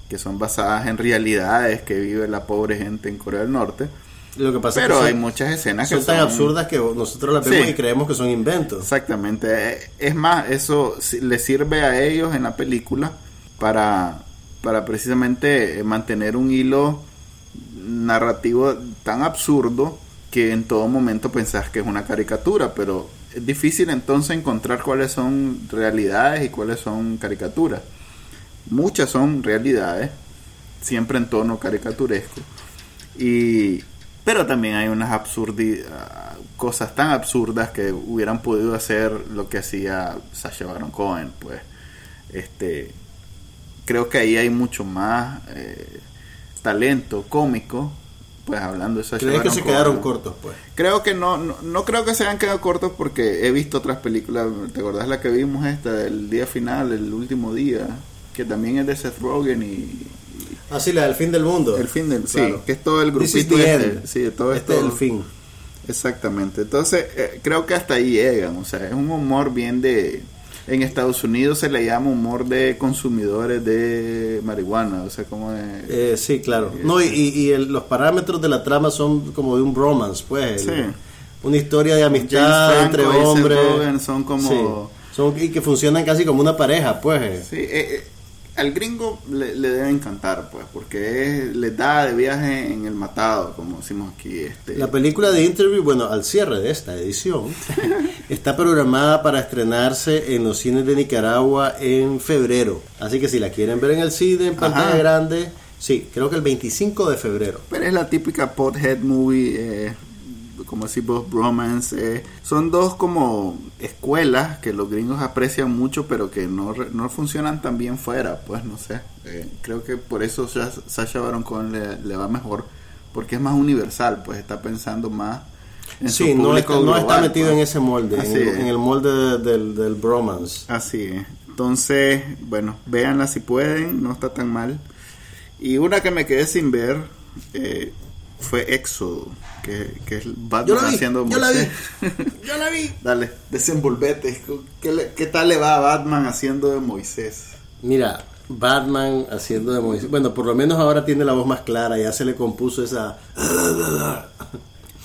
que son basadas en realidades que vive la pobre gente en Corea del Norte. Lo que pasa Pero es que hay son, muchas escenas son que tan son absurdas que nosotros las vemos Sí. y creemos que son inventos. Exactamente. Eh, Es más, eso le sirve a ellos en la película para, para precisamente eh, mantener un hilo narrativo tan absurdo que en todo momento pensás que es una caricatura, pero es difícil entonces encontrar cuáles son realidades y cuáles son caricaturas. Muchas son realidades, siempre en tono caricaturesco. Y pero también hay unas ah, cosas tan absurdas que hubieran podido hacer lo que hacía Sacha Baron Cohen, pues este creo que ahí hay mucho más eh, talento cómico, pues hablando de Sacha ¿Crees que se quedaron cortos, pues? Creo que no, no, no creo que se hayan quedado cortos porque he visto otras películas. ¿Te acordás la que vimos esta del día final, el último día? Que también es de Seth Rogen y, Ah, sí, la del fin del mundo. el fin del Claro. sí, que es todo el grupito este, sí, todo este es el fin. Exactamente. Entonces, eh, creo que hasta ahí llegan, o sea, es un humor bien de en Estados Unidos se le llama humor de consumidores de marihuana, o sea, como de Eh, sí, claro. No, y, y- el- los parámetros de la trama son como de un bromance, pues. el- Sí. Una historia de amistad entre hombres. Son como- Sí. Son, y que funcionan casi como una pareja, pues. Sí, eh, eh, al gringo le, le debe encantar, pues, porque es, le da de viaje en el matado, como decimos aquí. Este. La película de Interview, bueno, al cierre de esta edición, está programada para estrenarse en los cines de Nicaragua en febrero. Así que si la quieren ver en el cine, en pantalla Ajá. grande, sí, creo que el 25 de febrero. Pero es la típica pothead movie, eh, como decimos, bromance. eh. Son dos como escuelas que los gringos aprecian mucho, pero que no, no funcionan tan bien fuera, pues no sé. Eh, creo que por eso Sa- Sacha Baron Cohen le, le va mejor, porque es más universal, pues está pensando más en su Sí, no público está, no está global, metido pues. en ese molde, en Así el, es. en el molde de- del, del bromance. Así es. Entonces, bueno, véanla si pueden, no está tan mal. Y una que me quedé sin ver eh, fue Éxodo, que, que es Batman Yo la vi, haciendo yo la vi, Moisés. yo la vi. Dale, desenvolvete. ¿Qué, le- ¿Qué tal le va a Batman haciendo de Moisés? Mira, Batman haciendo de Moisés. Bueno, por lo menos ahora tiene la voz más clara, ya se le compuso esa...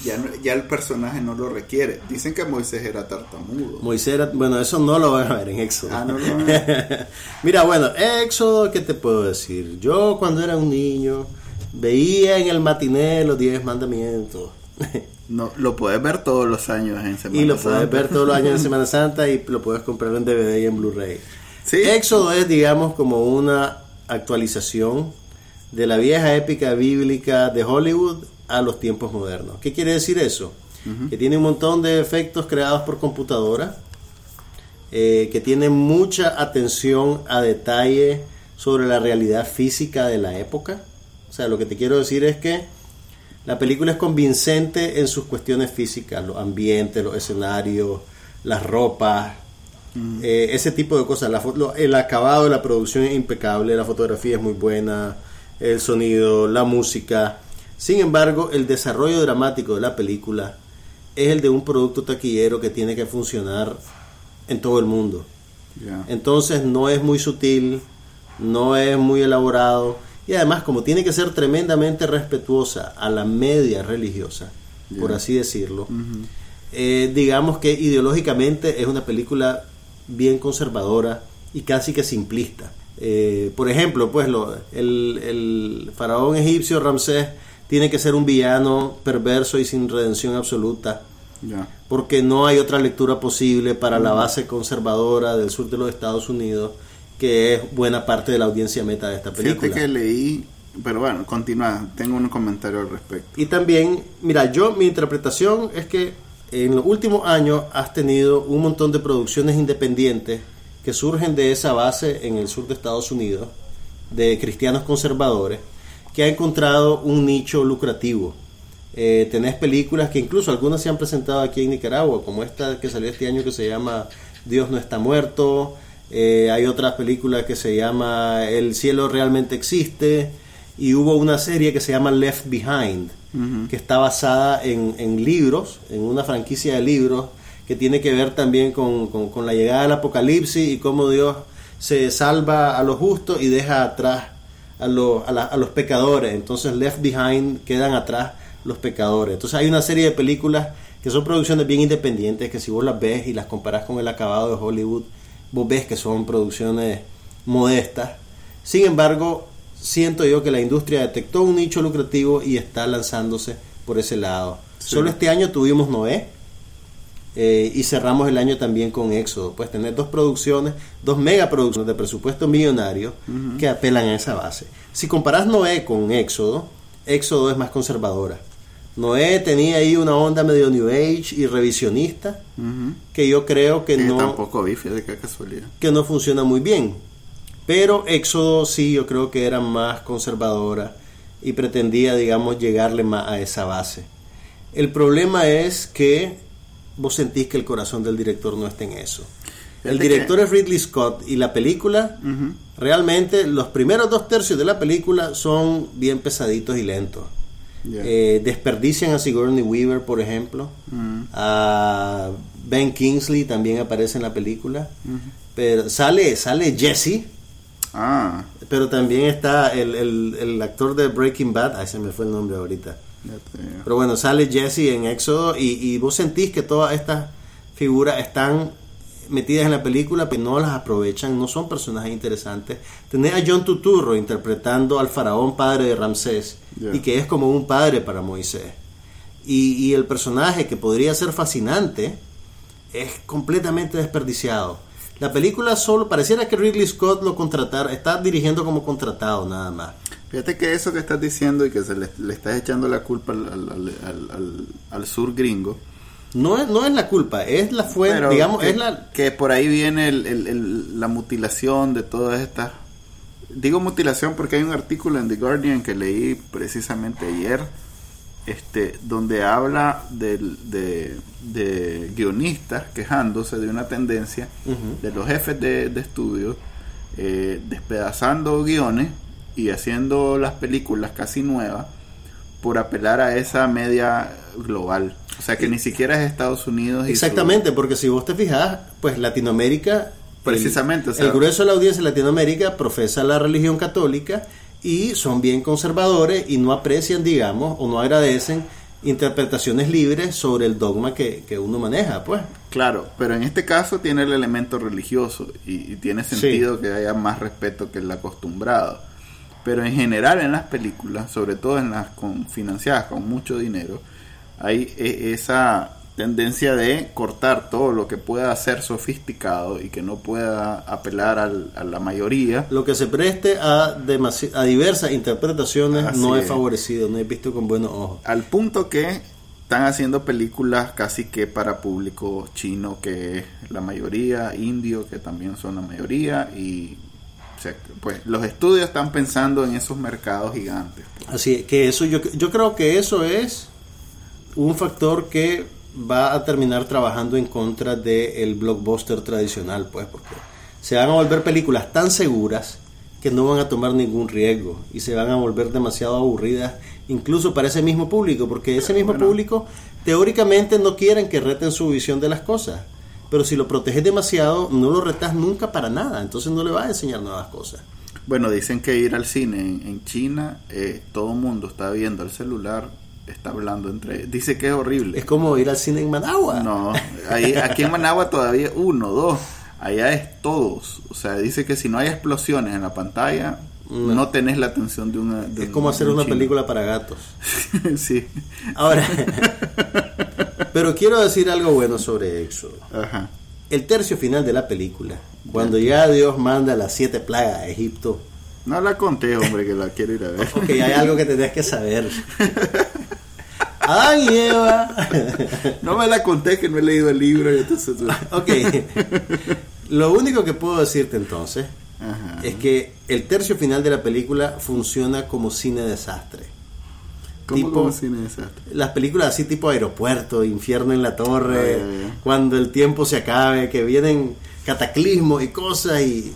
Ya, ya el personaje no lo requiere. Dicen que Moisés era tartamudo. Moisés era- bueno, eso no lo van a ver en Éxodo. Ah, no lo van a ver. Mira, bueno, Éxodo, ¿qué te puedo decir? Yo cuando era un niño veía en el matiné los 10 mandamientos. No, lo puedes ver todos los años en Semana y lo puedes Santa. ver todos los años en Semana Santa y lo puedes comprar en DVD y en Blu-ray. Sí. Éxodo es, digamos, como una actualización de la vieja épica bíblica de Hollywood a los tiempos modernos. ¿Qué quiere decir eso? Que tiene un montón de efectos creados por computadora, eh, que tiene mucha atención a detalle sobre la realidad física de la época. O sea, lo que te quiero decir es que la película es convincente en sus cuestiones físicas, los ambientes, los escenarios, las ropas, eh, ese tipo de cosas. La fo- lo- el acabado de la producción es impecable, la fotografía es muy buena, el sonido, la música. Sin embargo, el desarrollo dramático de la película es el de un producto taquillero que tiene que funcionar en todo el mundo. Entonces no es muy sutil, no es muy elaborado y además como tiene que ser tremendamente respetuosa a la media religiosa, por así decirlo, eh, digamos que ideológicamente es una película bien conservadora y casi que simplista. Eh, por ejemplo, pues lo- el, el faraón egipcio Ramsés tiene que ser un villano perverso y sin redención absoluta porque no hay otra lectura posible para la base conservadora del sur de los Estados Unidos, que es buena parte de la audiencia meta de esta película. Fíjate que leí, pero bueno, continúa, tengo un comentario al respecto. Y también, mira, yo mi interpretación es que en los últimos años has tenido un montón de producciones independientes que surgen de esa base en el sur de Estados Unidos, de cristianos conservadores, que ha encontrado un nicho lucrativo. Eh, tenés películas que incluso algunas se han presentado aquí en Nicaragua, como esta que salió este año que se llama Dios no está muerto. Eh, hay otras películas que se llama El cielo realmente existe. Y hubo una serie que se llama Left Behind, que está basada en, en libros, en una franquicia de libros, que tiene que ver también con, con- con la llegada del apocalipsis y cómo Dios se salva a los justos y deja atrás a, lo- a la- a los pecadores. Entonces, Left Behind quedan atrás los pecadores. Entonces, hay una serie de películas que son producciones bien independientes, que si vos las ves y las comparás con el acabado de Hollywood, vos ves que son producciones modestas. Sin embargo, siento yo que la industria detectó un nicho lucrativo y está lanzándose por ese lado. Sí. Solo este año tuvimos Noé, eh, y cerramos el año también con Éxodo. Pues tener dos producciones, dos megaproducciones de presupuesto millonario que apelan a esa base. Si comparas Noé con Éxodo, Éxodo es más conservadora. Noé tenía ahí una onda medio New Age y revisionista que yo creo que Que no tampoco vi, fíjate qué casualidad. que no funciona muy bien. Pero Éxodo sí, yo creo que era más conservadora y pretendía, digamos, llegarle más a esa base. El problema es que vos sentís que el corazón del director no está en eso. El director es Ridley Scott y la película, realmente los primeros dos tercios de la película son bien pesaditos y lentos. Eh, desperdician a Sigourney Weaver, por ejemplo. Mm. A Ben Kingsley también aparece en la película. Pero sale, sale Jesse, Ah, pero también está el, el- el actor de Breaking Bad. Ay, se me fue el nombre ahorita. Pero bueno, sale Jesse en Éxodo y, y vos sentís que todas estas figuras están metidas en la película, pero no las aprovechan, no son personajes interesantes. Tenés a John Tuturro interpretando al faraón padre de Ramsés y que es como un padre para Moisés. Y, y el personaje que podría ser fascinante es completamente desperdiciado. La película solo pareciera que Ridley Scott lo contratar, está dirigiendo como contratado nada más. Fíjate que eso que estás diciendo y que se le, le estás echando la culpa al- al- al sur gringo. No es, no es la culpa, es la fuente, pero digamos, que, es la... que por ahí viene el- el- el- la mutilación de todas estas. Digo mutilación porque hay un artículo en The Guardian que leí precisamente ayer, este, donde habla de, de guionistas quejándose de una tendencia de los jefes de, de estudio eh, despedazando guiones y haciendo las películas casi nuevas por apelar a esa media global. O sea que ni siquiera es Estados Unidos. y su- Exactamente, porque si vos te fijas, pues Latinoamérica... Precisamente, El, o sea- el grueso de la audiencia de Latinoamérica profesa la religión católica y son bien conservadores y no aprecian, digamos, o no agradecen interpretaciones libres sobre el dogma que, que uno maneja, pues. Claro, pero en este caso tiene el elemento religioso y, y tiene sentido que haya más respeto que el acostumbrado. Pero en general en las películas, sobre todo en las con, financiadas con mucho dinero, hay eh, esa tendencia de cortar todo lo que pueda ser sofisticado y que no pueda apelar al- a la mayoría. Lo que se preste a, diversas interpretaciones Así no es es. favorecido, no es visto con buenos ojos. Al punto que están haciendo películas casi que para público chino, que es la mayoría, indio, que también son la mayoría, y pues los estudios están pensando en esos mercados gigantes. Así que eso yo, yo creo que eso es un factor que va a terminar trabajando en contra del blockbuster tradicional, pues, porque se van a volver películas tan seguras que no van a tomar ningún riesgo y se van a volver demasiado aburridas, incluso para ese mismo público, porque ese mismo Bueno. público teóricamente no quieren que reten su visión de las cosas. Pero si lo proteges demasiado, no lo retas nunca para nada, entonces no le vas a enseñar nuevas cosas. Bueno, dicen que ir al cine en, en China, eh, todo el mundo está viendo el celular, está hablando entre Dice que es horrible. Es como ir al cine en Managua. No, ahí, aquí en Managua todavía uno, dos. Allá es todos. O sea, dice que si no hay explosiones en la pantalla, No. no, tenés la atención de una. de Es un- como hacer un una chino. película para gatos. sí. Ahora, pero quiero decir algo bueno sobre Éxodo. Ajá. El tercio final de la película, cuando ya Dios manda las siete plagas a Egipto, No la conté, hombre, que la quiero ir a ver. ok, hay algo que tenés que saber. Adán y Eva. No me la conté que no he leído el libro. y entonces, ok. Lo único que puedo decirte entonces Ajá. es que el tercio final de la película funciona como cine desastre. ¿Cómo, tipo- cómo cine desastre? Las películas así tipo aeropuerto, infierno en la torre, Ah, cuando el tiempo se acabe, que vienen cataclismos y cosas y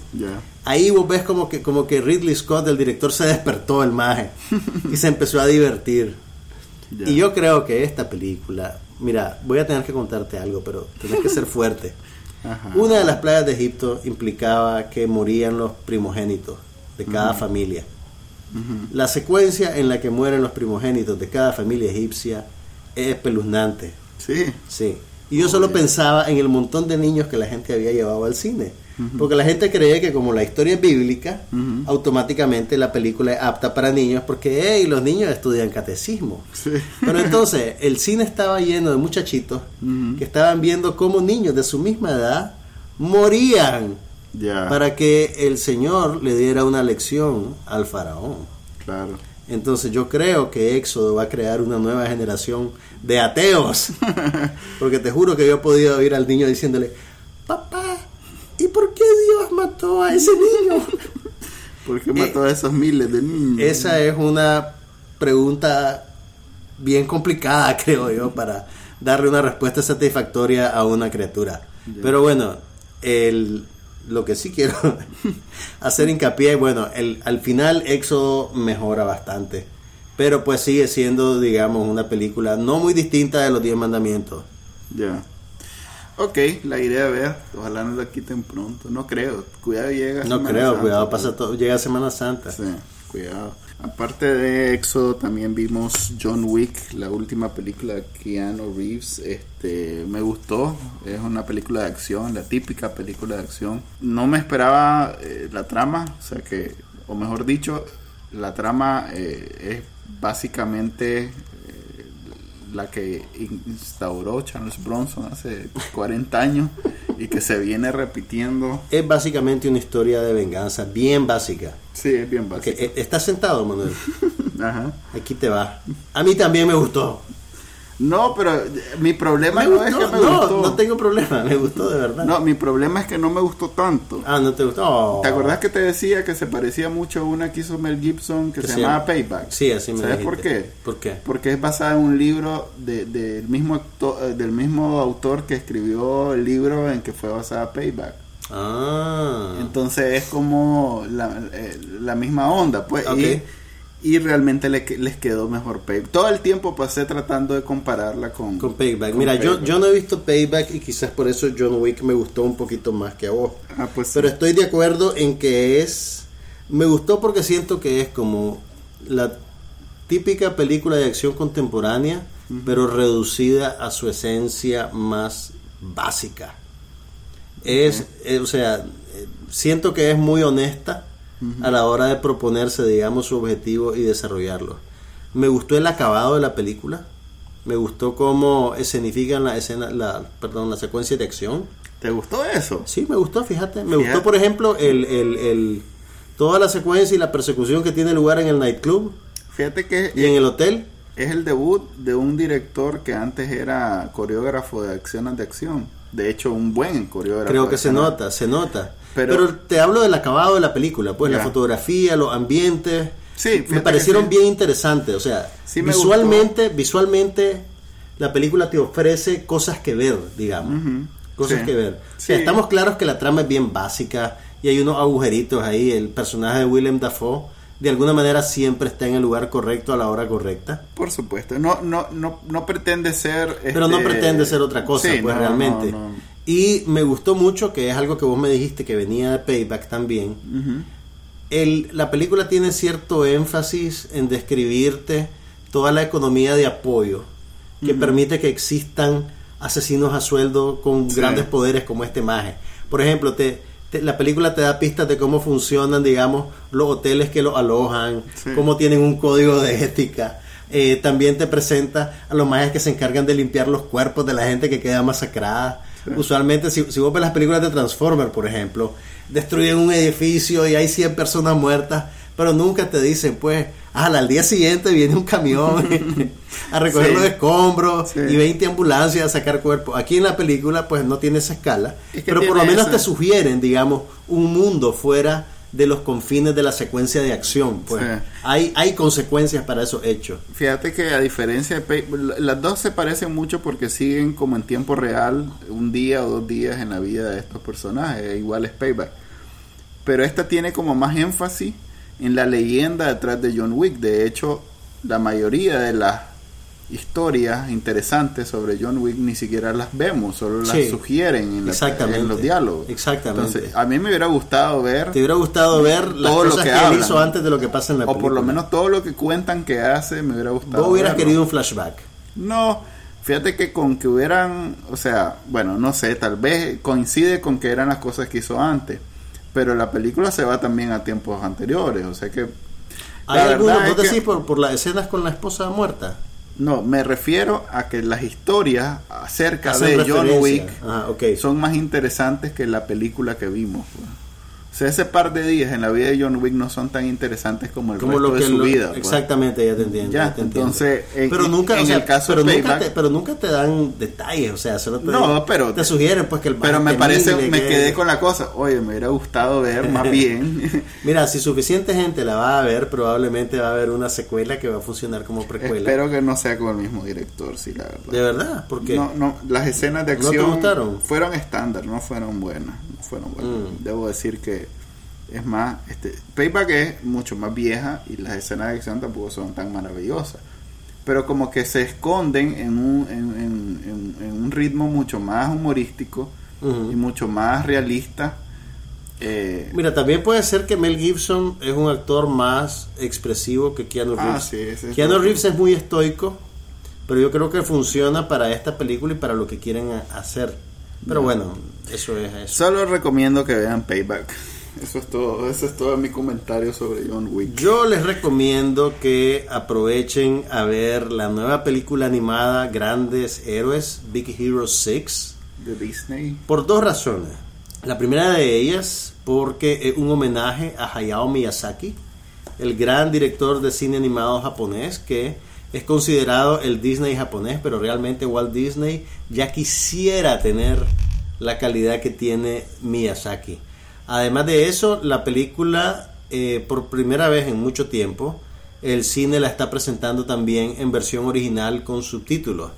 ahí vos ves como que como que Ridley Scott, el director, se despertó el maje y se empezó a divertir. Y yo creo que esta película, mira, voy a tener que contarte algo, pero tenés que ser fuerte. Ajá. Una de las playas de Egipto implicaba que morían los primogénitos de cada familia. La secuencia en la que mueren los primogénitos de cada familia egipcia es espeluznante. Sí. Sí. Y yo solo pensaba en el montón de niños que la gente había llevado al cine. Porque la gente creía que como la historia es bíblica, automáticamente la película es apta para niños porque hey, los niños estudian catecismo. Sí. Pero entonces el cine estaba lleno de muchachitos que estaban viendo cómo niños de su misma edad morían Para que el Señor le diera una lección al faraón. Claro. Entonces yo creo que Éxodo va a crear una nueva generación de ateos. Porque te juro que yo he podido oír al niño diciéndole, papá, ¿y por qué Dios mató a ese niño? ¿Por qué mató a esos miles de niños? Esa es una pregunta bien complicada, creo yo, para darle una respuesta satisfactoria a una criatura. Pero bueno, el, lo que sí quiero hacer hincapié, bueno, el, al final Éxodo mejora bastante, pero pues sigue siendo, digamos, una película no muy distinta de los Diez Mandamientos. Ya. Ok, la iré a ver. Ojalá no la quiten pronto. No creo. Cuidado llega. No Semana creo, Santa, cuidado, pues. pasa todo, llega Semana Santa. Sí. cuidado. Aparte de Éxodo, también vimos John Wick, la última película de Keanu Reeves. Este, me gustó, es una película de acción, la típica película de acción. No me esperaba eh, la trama, o sea que, o mejor dicho, la trama eh, es básicamente la que instauró Charles Bronson hace 40 años y que se viene repitiendo. Es básicamente una historia de venganza, bien básica. Sí, es bien básica. Que, eh, ¿Estás sentado, Manuel? Ajá. Aquí te va. A mí también me gustó. No, pero mi problema Me no gustó. es que me no, gustó. no tengo problema, me gustó de verdad. No, mi problema es que no me gustó tanto. Ah, no te gustó. Oh. ¿Te acordás que te decía que se parecía mucho a una que hizo Mel Gibson que Que se llamaba llama- Payback? Sí, así me ¿Sabes dijiste. por qué? ¿Por qué? Porque es basada en un libro de- del mismo acto- eh, del mismo autor que escribió el libro en que fue basada Payback. Ah. Entonces es como la, eh, la misma onda, pues. Ok. Y, y realmente le les quedó mejor Payback. Todo el tiempo pasé tratando de compararla con, Con Payback. con Mira, Yo, Payback. yo no he visto Payback y quizás por eso John Wick me gustó un poquito más que a vos. Ah, pues sí. Pero estoy de acuerdo en que es... Me gustó porque siento que es como la típica película de acción contemporánea, pero reducida a su esencia más básica. Es, eh, o sea, eh, siento que es muy honesta a la hora de proponerse, digamos, su objetivo y desarrollarlo. Me gustó el acabado de la película. Me gustó cómo escenifican la escena, la, perdón, la secuencia de acción. ¿Te gustó eso? Sí, me gustó, fíjate. Me Fíjate. gustó, por ejemplo, el, el, el- toda la secuencia y la persecución que tiene lugar en el nightclub Fíjate que y en el hotel. es el debut de un director que antes era coreógrafo de acciones de acción. De hecho, un buen coreógrafo. Creo que se nota, se nota. Pero- Pero, te hablo del acabado de la película, pues la Ya. fotografía, los ambientes. Sí, me parecieron sí. bien interesantes. O sea, Sí me visualmente, visualmente la película te ofrece cosas que ver, digamos. Ujú, Cosas sí. que ver. O Sí. sea, estamos claros que la trama es bien básica y hay unos agujeritos ahí. El personaje de Willem Dafoe de alguna manera siempre está en el lugar correcto a la hora correcta. Por supuesto. No, no, no, no pretende ser. Pero no este, pretende ser otra cosa, sí, pues no, realmente. no, no. Y me gustó mucho, que es algo que vos me dijiste que venía de Payback también. El, la película tiene cierto énfasis en describirte toda la economía de apoyo que permite que existan asesinos a sueldo con Sí. grandes poderes como este maje. Por ejemplo, te, te- la película te da pistas de cómo funcionan, digamos, los hoteles que los alojan, Sí. cómo tienen un código de ética. Eh, también te presenta a los majes que se encargan de limpiar los cuerpos de la gente que queda masacrada. Usualmente, si, si vos ves las películas de Transformers, por ejemplo, destruyen un edificio y hay 100 personas muertas, pero nunca te dicen, pues, ah, al día siguiente viene un camión a recoger Sí. los escombros Sí. y 20 ambulancias a sacar cuerpos. Aquí en la película, pues, no tiene esa escala, Es que pero por lo menos esa- te sugieren, digamos, un mundo fuera de los confines de la secuencia de acción. Pues Sí. hay, hay consecuencias para esos hechos. Fíjate que a diferencia de las dos se parecen mucho porque siguen como en tiempo real, un día o dos días en la vida de estos personajes, igual es Payback. Pero esta tiene como más énfasis en la leyenda detrás de John Wick. De hecho, la mayoría de las historias interesantes sobre John Wick ni siquiera las vemos, solo las Sí. sugieren en, la- Exactamente. en los diálogos. Exactamente. Entonces, a mí me hubiera gustado ver Te hubiera gustado ver las Todo lo cosas que él hizo antes de lo que pasa en la o por lo película. menos todo lo que cuentan que hace, me hubiera gustado. Vos hubieras verlo. querido un flashback. No, fíjate que con que hubieran, o sea, bueno, no sé, tal vez coincide con que eran las cosas que hizo antes, pero la película se va también a tiempos anteriores, o sea que... ¿Hay la alguno, verdad vos que- por, por las escenas con la esposa muerta? No, me refiero a que las historias acerca Hacen de John. Wick Ah, son más interesantes que la película que vimos. pues. O sea, ese par de días en la vida de John Wick no son tan interesantes como el como resto lo que de su lo- vida. pues. exactamente ya te entiendo Ya, ya te entiendo. entonces, en- pero nunca en o sea, el caso pero de nunca Payback- te, pero nunca te dan detalles o sea solo te, No, pero- te sugieren pues que el Pero me parece, me que- quedé con la cosa. Oye, me hubiera gustado ver más bien. mira si suficiente gente la va a ver probablemente va a haber una secuela que va a funcionar como precuela Espero que no sea con el mismo director, sí, la verdad. de verdad porque No, no, las escenas de ¿No te acción gustaron? fueron estándar, no fueron buenas. No fueron buenas. Mm. Debo decir que es más, este, Payback es mucho más vieja y las escenas de acción tampoco son tan maravillosas. Pero como que se esconden en un, en, en- un ritmo mucho más humorístico y mucho más realista Eh, Mira, también puede ser que Mel Gibson es un actor más expresivo que Keanu Ah, Reeves. sí, ese es Keanu. Reeves es muy estoico, pero yo creo que funciona para esta película y para lo que quieren hacer. Pero bueno, eso es eso. solo recomiendo que vean Payback. Eso es todo, eso es todo mi comentario sobre John Wick. Yo les recomiendo que aprovechen a ver la nueva película animada Grandes Héroes, Big Hero 6, De Disney. por dos razones. La primera de ellas, porque es un homenaje a Hayao Miyazaki, el gran director de cine animado japonés que es considerado el Disney japonés, pero realmente Walt Disney ya quisiera tener la calidad que tiene Miyazaki. Además de eso, la película, eh, por primera vez en mucho tiempo, el cine la está presentando también en versión original con subtítulos.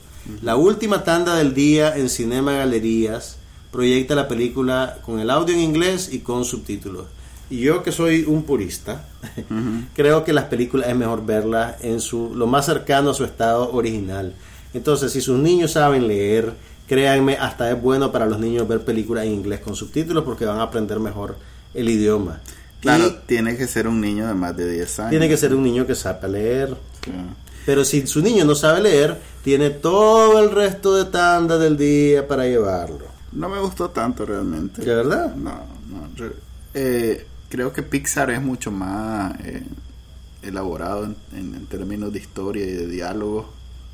La última tanda del día en Cinema Galerías proyecta la película con el audio en inglés y con subtítulos. Y yo que soy un purista, creo que las películas es mejor verlas en su lo más cercano a su estado original. Entonces, si sus niños saben leer, créanme, hasta es bueno para los niños ver películas en inglés con subtítulos porque van a aprender mejor el idioma. Claro, Y tiene que ser un niño de más de 10 años. tiene que ser un niño que sepa leer. Sí. Pero si su niño no sabe leer, tiene todo el resto de tanda del día para llevarlo. No me gustó tanto realmente. ¿De verdad? No, no. eh, creo que Pixar es mucho más eh, elaborado en, en- en términos de historia y de diálogo.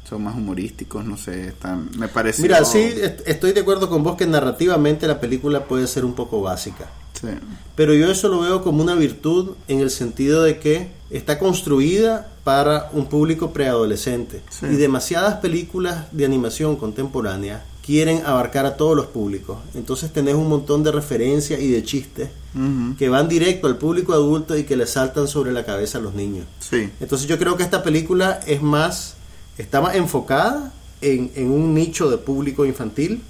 Son más humorísticos, no sé. Están, me parece. Mira, sí, est- estoy de acuerdo con vos que narrativamente la película puede ser un poco básica. Sí. Pero yo eso lo veo como una virtud en el sentido de que está construida para un público preadolescente. Sí. Y demasiadas películas de animación contemporánea quieren abarcar a todos los públicos. Entonces tenés un montón de referencias y de chistes que van directo al público adulto y que le saltan sobre la cabeza a los niños. Sí. Entonces yo creo que esta película es más, está más enfocada en, en un nicho de público infantil.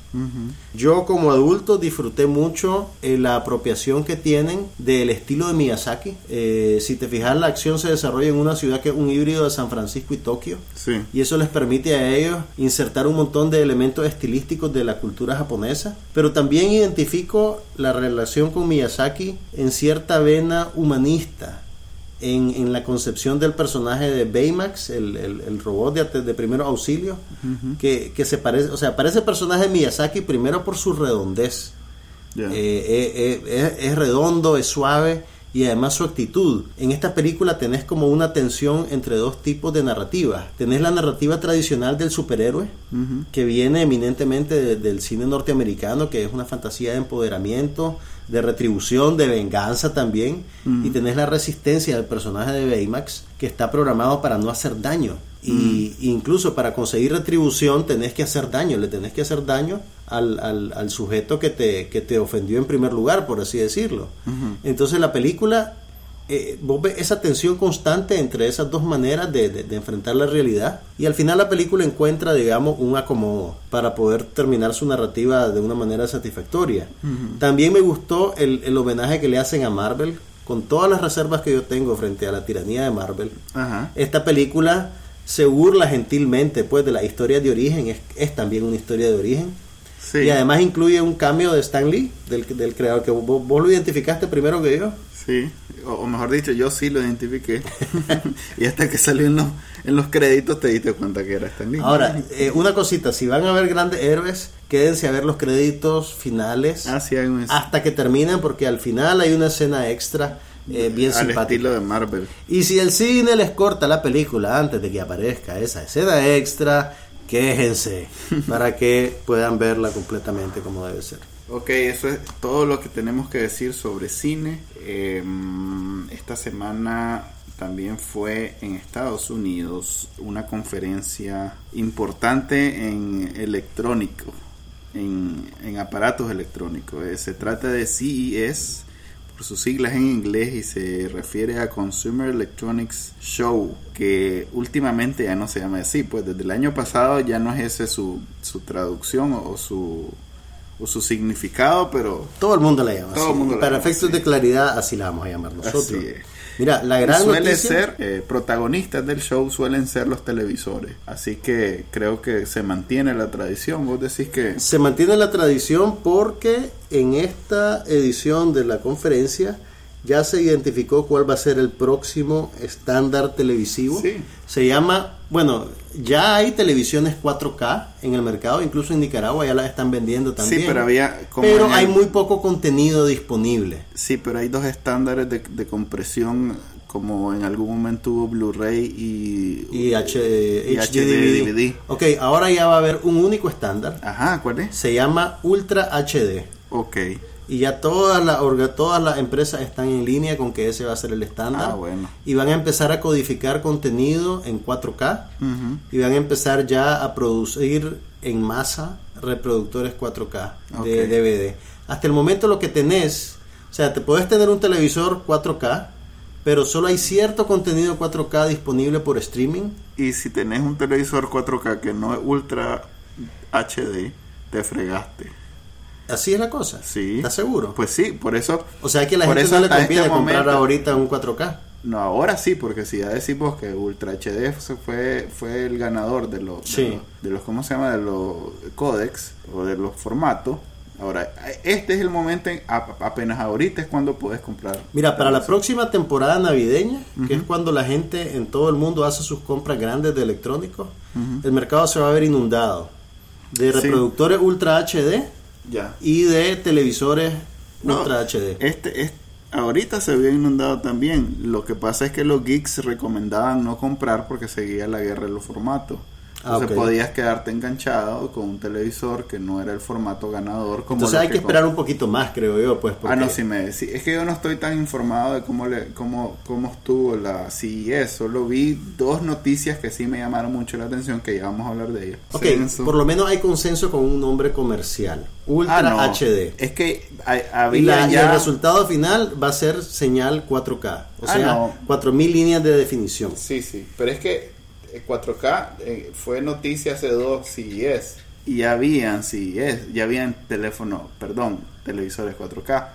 Yo como adulto disfruté mucho eh, la apropiación que tienen del estilo de Miyazaki. Eh, si te fijas, la acción se desarrolla en una ciudad que es un híbrido de San Francisco y Tokio. Sí. Y eso les permite a ellos insertar un montón de elementos estilísticos de la cultura japonesa. Pero también identifico la relación con Miyazaki en cierta vena humanista. En, en la concepción del personaje de Baymax, el, el- el robot de, de primero auxilio, que, que se parece, o sea, parece personaje de Miyazaki primero por su redondez. Eh, eh, eh, es, es redondo, es suave y además su actitud. En esta película tenés como una tensión entre dos tipos de narrativa. Tenés la narrativa tradicional del superhéroe, que viene eminentemente de- del cine norteamericano, que es una fantasía de empoderamiento, de retribución, de venganza también. Y tenés la resistencia del personaje de Baymax, que está programado para no hacer daño. Y incluso para conseguir retribución tenés que hacer daño, le tenés que hacer daño al, al- al sujeto que te, que te ofendió en primer lugar, por así decirlo. Entonces la película, eh, vos ves esa tensión constante entre esas dos maneras de, de- de enfrentar la realidad y al final la película encuentra, digamos, un acomodo para poder terminar su narrativa de una manera satisfactoria. También me gustó el, el homenaje que le hacen a Marvel, con todas las reservas que yo tengo frente a la tiranía de Marvel. Esta película se burla gentilmente pues de la historia de origen, es, es también una historia de origen. Sí. Y además incluye un cambio de Stan Lee, del, del creador que vos, vos lo identificaste primero que yo. Sí, o, o mejor dicho, yo sí lo identifiqué. y hasta que salió en los, en los créditos te diste cuenta que era Stan Lee. Ahora, eh, una cosita, si van a ver grandes héroes, quédense a ver los créditos finales Ah, sí, hay un hasta que terminen, porque al final hay una escena extra eh, bien al estilo de Marvel. Y si el cine les corta la película antes de que aparezca esa escena extra, quéjense para que puedan verla completamente como debe ser. Ok, eso es todo lo que tenemos que decir sobre cine. Eh, esta semana también fue en Estados Unidos una conferencia importante en electrónico, en, en aparatos electrónicos. Eh, se trata de CES, por sus siglas en inglés, y se refiere a Consumer Electronics Show, que últimamente ya no se llama así, pues desde el año pasado ya no es ese su, su traducción o, o su o su significado, pero Todo el mundo la llama Todo así. el mundo la Para llama efectos así. de claridad, así la vamos a llamar nosotros. así es. Mira, la gran suele noticia- ser, eh, protagonistas del show suelen ser los televisores. Así que creo que se mantiene la tradición. Vos decís que... Se mantiene la tradición porque en esta edición de la conferencia ya se identificó cuál va a ser el próximo estándar televisivo. Sí. Se llama, bueno, ya hay televisiones 4K en el mercado, incluso en Nicaragua ya las están vendiendo también. Sí, pero había... como Pero hay el- muy poco contenido disponible. Sí, pero hay dos estándares de, de compresión, como en algún momento hubo Blu-ray y... Y, H, Y HD, HD. DVD. Ok, ahora ya va a haber un único estándar. Ajá, ¿cuál es? Se llama Ultra HD. Ok. Y ya todas las todas las empresas están en línea con que ese va a ser el estándar. Ah, bueno. Y van a empezar a codificar contenido en 4K. Ujú. Y van a empezar ya a producir en masa reproductores 4K de. DVD. Hasta el momento lo que tenés, o sea, te puedes tener un televisor 4K, pero solo hay cierto contenido 4K disponible por streaming. Y si tenés un televisor 4K que no es Ultra HD, te fregaste. Así es la cosa. Sí. ¿Estás seguro? Pues sí, por eso... o sea que la gente no le conviene este comprar momento- ahorita un 4K. No, ahora sí, porque si ya decimos que Ultra HD fue, fue el ganador de los, Sí. de los, de los, ¿cómo se llama? De los códex o de los formatos. Ahora, este es el momento, en- apenas ahorita es cuando puedes comprar. Mira, para la próxima temporada navideña, que es cuando la gente en todo el mundo hace sus compras grandes de electrónicos, el mercado se va a ver inundado de Sí. reproductores Ultra HD Ya. y de televisores No, Ultra HD. Este, es ahorita se había inundado también. Lo que pasa es que los geeks recomendaban no comprar porque seguía la guerra de los formatos. Ah, Entonces podías quedarte enganchado con un televisor que no era el formato ganador. Como Entonces hay que esperar un poquito más, creo yo, pues. Ah, porque- no, sí me sí, Es que yo no estoy tan informado de cómo le cómo, cómo estuvo la CES. Solo vi dos noticias que sí me llamaron mucho la atención, que ya vamos a hablar de ellas. Ok, Censo. por lo menos hay consenso con un nombre comercial. Ultra Ah, no. HD. Es que Y, había y el resultado final va a ser señal 4K. O Ah, sea, no. 4000 líneas de definición. Sí, sí, pero es que 4K eh, fue noticia hace dos CES y ya habían CES, ya habían teléfono, perdón, televisores 4K,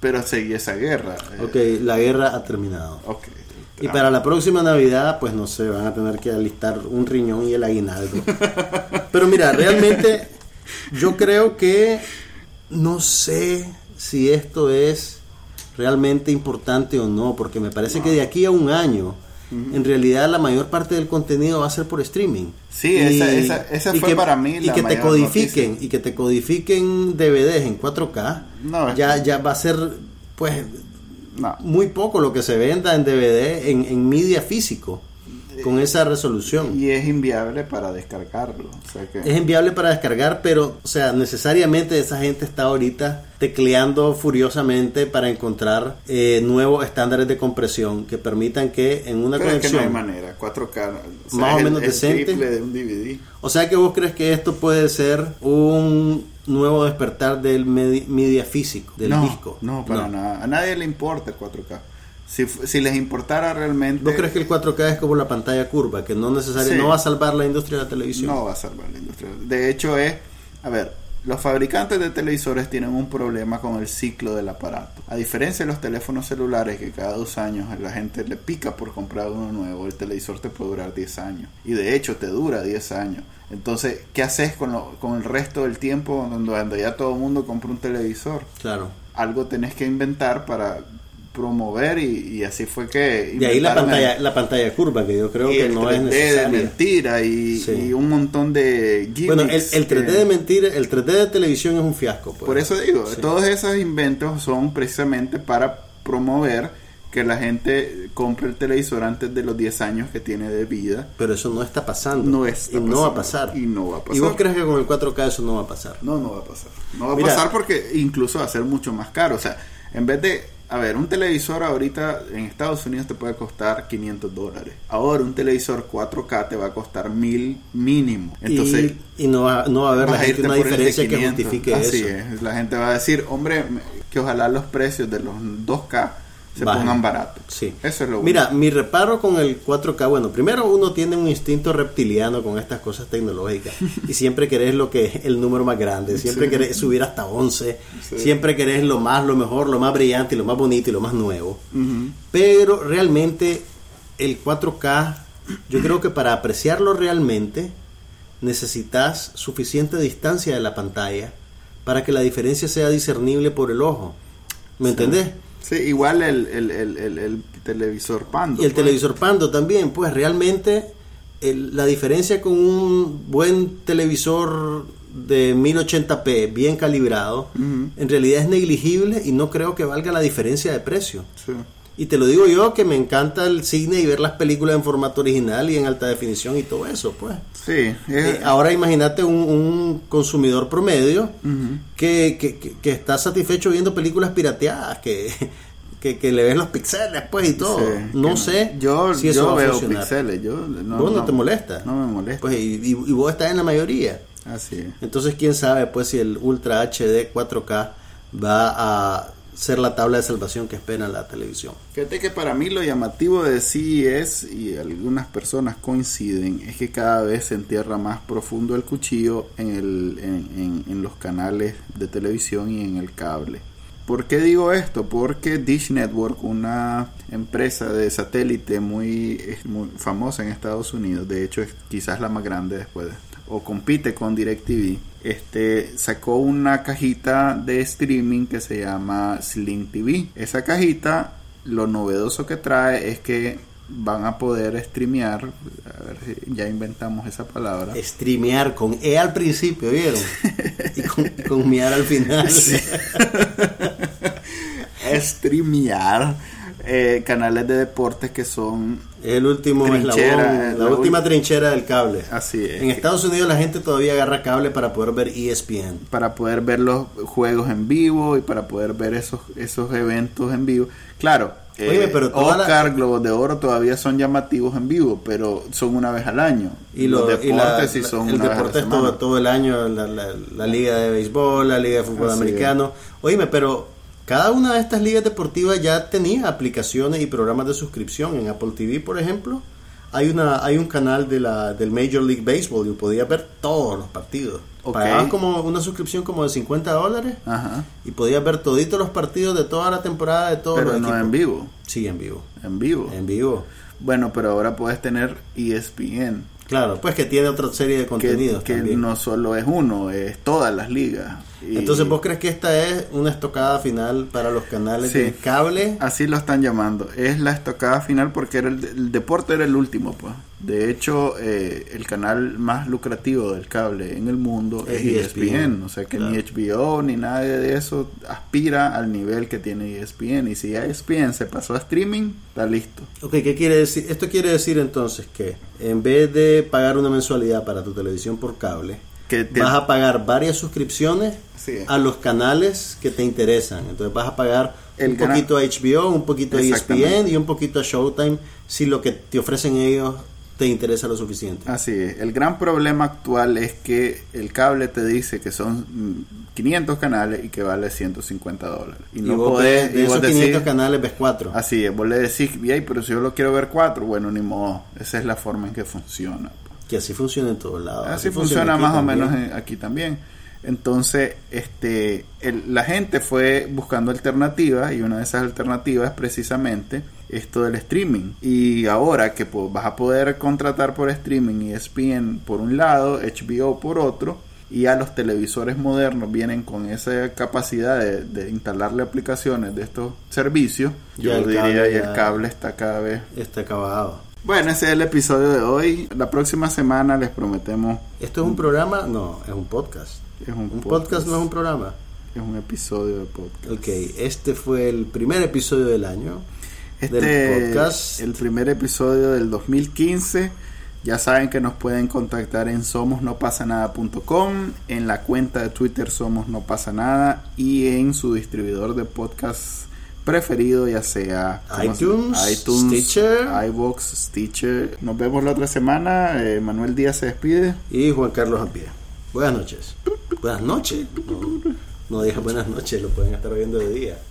pero seguía esa guerra. eh, Ok, la guerra ha terminado. ok. Y para la próxima Navidad, pues no sé, van a tener que alistar un riñón y el aguinaldo. Pero mira, realmente yo creo que no sé si esto es realmente importante o no, porque me parece que de aquí a un año, en realidad la mayor parte del contenido va a ser por streaming. Sí, esa- esa- esa y fue que- para mí y la que te codifiquen noticia. y que te codifiquen DVDs en 4K. No, es ya que- ya va a ser pues No. muy poco lo que se venda en DVD en, en media físico con esa resolución. Y es inviable para descargarlo. O sea que, Es enviable para descargar, pero, o sea, necesariamente esa gente está ahorita tecleando furiosamente para encontrar eh, nuevos estándares de compresión que permitan que en una pero es que no hay conexión, manera, 4K, o sea, Más o menos el decente. de un DVD. o sea que vos crees que esto puede ser un nuevo despertar del medi- media físico, del no, disco. No, para nada. A nadie le importa el 4K. Si, si les importara realmente... ¿Vos crees que el 4K es como la pantalla curva, que no necesariamente Sí. no va a salvar la industria de la televisión? No va a salvar la industria. De hecho es, a ver, los fabricantes de televisores tienen un problema con el ciclo del aparato. A diferencia de los teléfonos celulares que cada dos años la gente le pica por comprar uno nuevo, el televisor te puede durar 10 años. Y de hecho te dura 10 años. Entonces, ¿qué haces con, lo- con el resto del tiempo cuando, cuando ya todo el mundo compra un televisor? Claro. Algo tenés que inventar para promover y, y así fue que... De ahí la el- pantalla, la pantalla curva, que yo creo y que no es 3D de necesaria. mentira y, Sí. y un montón de Bueno, el, el 3D que- de mentira, el 3D de televisión es un fiasco. pues. por eso digo Sí. todos esos inventos son precisamente para promover que la gente compre el televisor antes de los 10 años que tiene de vida Pero eso no está pasando. No está y no va a pasar. Y no va a pasar. ¿Y vos crees que con el 4K eso no va a pasar? no no va a pasar no va a pasar porque incluso va a ser mucho más caro o sea en vez de a ver, un televisor ahorita en Estados Unidos te puede costar 500 dólares. Ahora un televisor 4K te va a costar 1000 mínimo. Entonces, y, y no, va, no va a haber la gente una diferencia que 500. justifique Así eso. es. La gente va a decir, hombre, que ojalá los precios de los 2K se Bajen. pongan baratos. Sí. Eso es lo Mira, mi reparo con el 4K, bueno, primero uno tiene un instinto reptiliano con estas cosas tecnológicas y siempre querés lo que es el número más grande, siempre Sí. querés subir hasta 11, Sí. siempre querés lo más, lo mejor, lo más brillante lo más bonito y lo más nuevo. Pero realmente el 4K, yo creo que para apreciarlo realmente necesitas suficiente distancia de la pantalla para que la diferencia sea discernible por el ojo. ¿Me entendés? Sí, igual el, el, el, el, el televisor Pando. Y el pues. televisor Pando también, pues realmente el- la diferencia con un buen televisor de 1080p bien calibrado, en realidad es negligible y no creo que valga la diferencia de precio. Sí. Y te lo digo yo que me encanta el cine y ver las películas en formato original y en alta definición y todo eso, pues. Sí, Eh, ahora imagínate un, un consumidor promedio Ujú. que, que- que- que está satisfecho viendo películas pirateadas, que, que, que le ves los pixeles pues y todo. Sí, no sé Yo, si eso yo va veo funcionar. pixeles. Yo, no, ¿Vos no, te molesta? No me molesta. Pues, y, y- y vos estás en la mayoría. Así es. Entonces, quién sabe pues si el Ultra HD 4K va a ser la tabla de salvación que espera la televisión. Fíjate que para mí lo llamativo de CES y algunas personas coinciden es que cada vez se entierra más profundo el cuchillo en, el, en, los canales de televisión y en el cable. ¿Por qué digo esto? Porque Dish Network, una empresa de satélite muy, es muy famosa en Estados Unidos, de hecho es quizás la más grande después de, o compite con DirecTV, este, sacó una cajita de streaming que se llama Sling TV. Esa cajita, lo novedoso que trae es que van a poder streamear, a ver si ya inventamos esa palabra. Streamear con E al principio, ¿vieron? Y con, con miar al final. streamear eh, canales de deportes que son el último Trinchera, eslabón, la la última ul- trinchera del cable. así es En Estados Unidos la gente todavía agarra cable para poder ver ESPN. para poder ver los juegos en vivo y para poder ver esos esos eventos en vivo claro eh, Oye, pero toda la- Oscar Globos de Oro todavía son llamativos en vivo pero son una vez al año Y, los lo- deportes y la- sí la- son el una vez a la deporte es semana. todo, todo el año, la, la- la liga de béisbol, la liga de fútbol Así americano. Oíme, pero cada una de estas ligas deportivas ya tenía aplicaciones y programas de suscripción. En Apple TV, por ejemplo, hay una hay un canal de la del Major League Baseball y podías ver todos los partidos. Ok. Pagabas como una suscripción como de 50 dólares Ajá. y podías ver toditos los partidos de toda la temporada de todos pero los no equipos. en vivo Sí, en vivo. en vivo En vivo. bueno pero ahora puedes tener ESPN Claro, pues que tiene otra serie de que, contenidos que también. no solo es uno es todas las ligas Y Entonces, ¿vos crees que esta es una estocada final para los canales Sí. de cable? Así lo están llamando. Es la estocada final porque era el, el deporte era el último, pues. De hecho, eh, el canal más lucrativo del cable en el mundo Es es, ESPN. ESPN. O sea que ni HBO ni nada de eso aspira al nivel que tiene E ESPN. Y si ESPN se pasó a streaming, está listo. Ok, ¿qué quiere decir? Esto quiere decir entonces que en vez de pagar una mensualidad para tu televisión por cable, Que te- vas a pagar varias suscripciones Sí. a los canales que te interesan. Entonces vas a pagar El un poquito a HBO, un poquito a ESPN y un poquito a Showtime si lo que te ofrecen ellos te interesa lo suficiente. Así es. El gran problema actual es que el cable te dice que son mm, 500 canales y que vale 150 dólares. Y Y no vos podés, de y vos esos decís- 500 canales ves cuatro. Así es, vos le decís, "Ey, pero si yo lo quiero ver cuatro, bueno, ni modo. Esa es la forma en que funciona. Que así funciona en todos lados. Así funciona más o menos en- aquí también. Entonces, este, el- la gente fue buscando alternativas y una de esas alternativas es precisamente esto del streaming. Y ahora que pues, vas a poder contratar por streaming y ESPN por un lado, HBO por otro, y a los televisores modernos vienen con esa capacidad de, de instalarle aplicaciones de estos servicios, yo diría cable y el cable está cada vez Está acabado. Bueno, ese es el episodio de hoy. La próxima semana les prometemos ¿Esto es un programa? No, es un podcast. es un, Un podcast no es un programa. es un episodio de podcast. Ok, este fue el primer episodio del año Este del podcast. el primer episodio del 2015. Ya saben que nos pueden contactar en somosnopasanada.com, en la cuenta de Twitter Somos No Pasa Nada y en su distribuidor de podcast preferido, ya sea ¿cómo se- iTunes, iTunes, Stitcher. iVoox, Stitcher. Nos vemos la otra semana. Eh, Manuel Díaz se despide. Y Juan Carlos Ampie. Buenas noches. Buenas noches. No, no digas buenas noches, lo pueden estar viendo de día.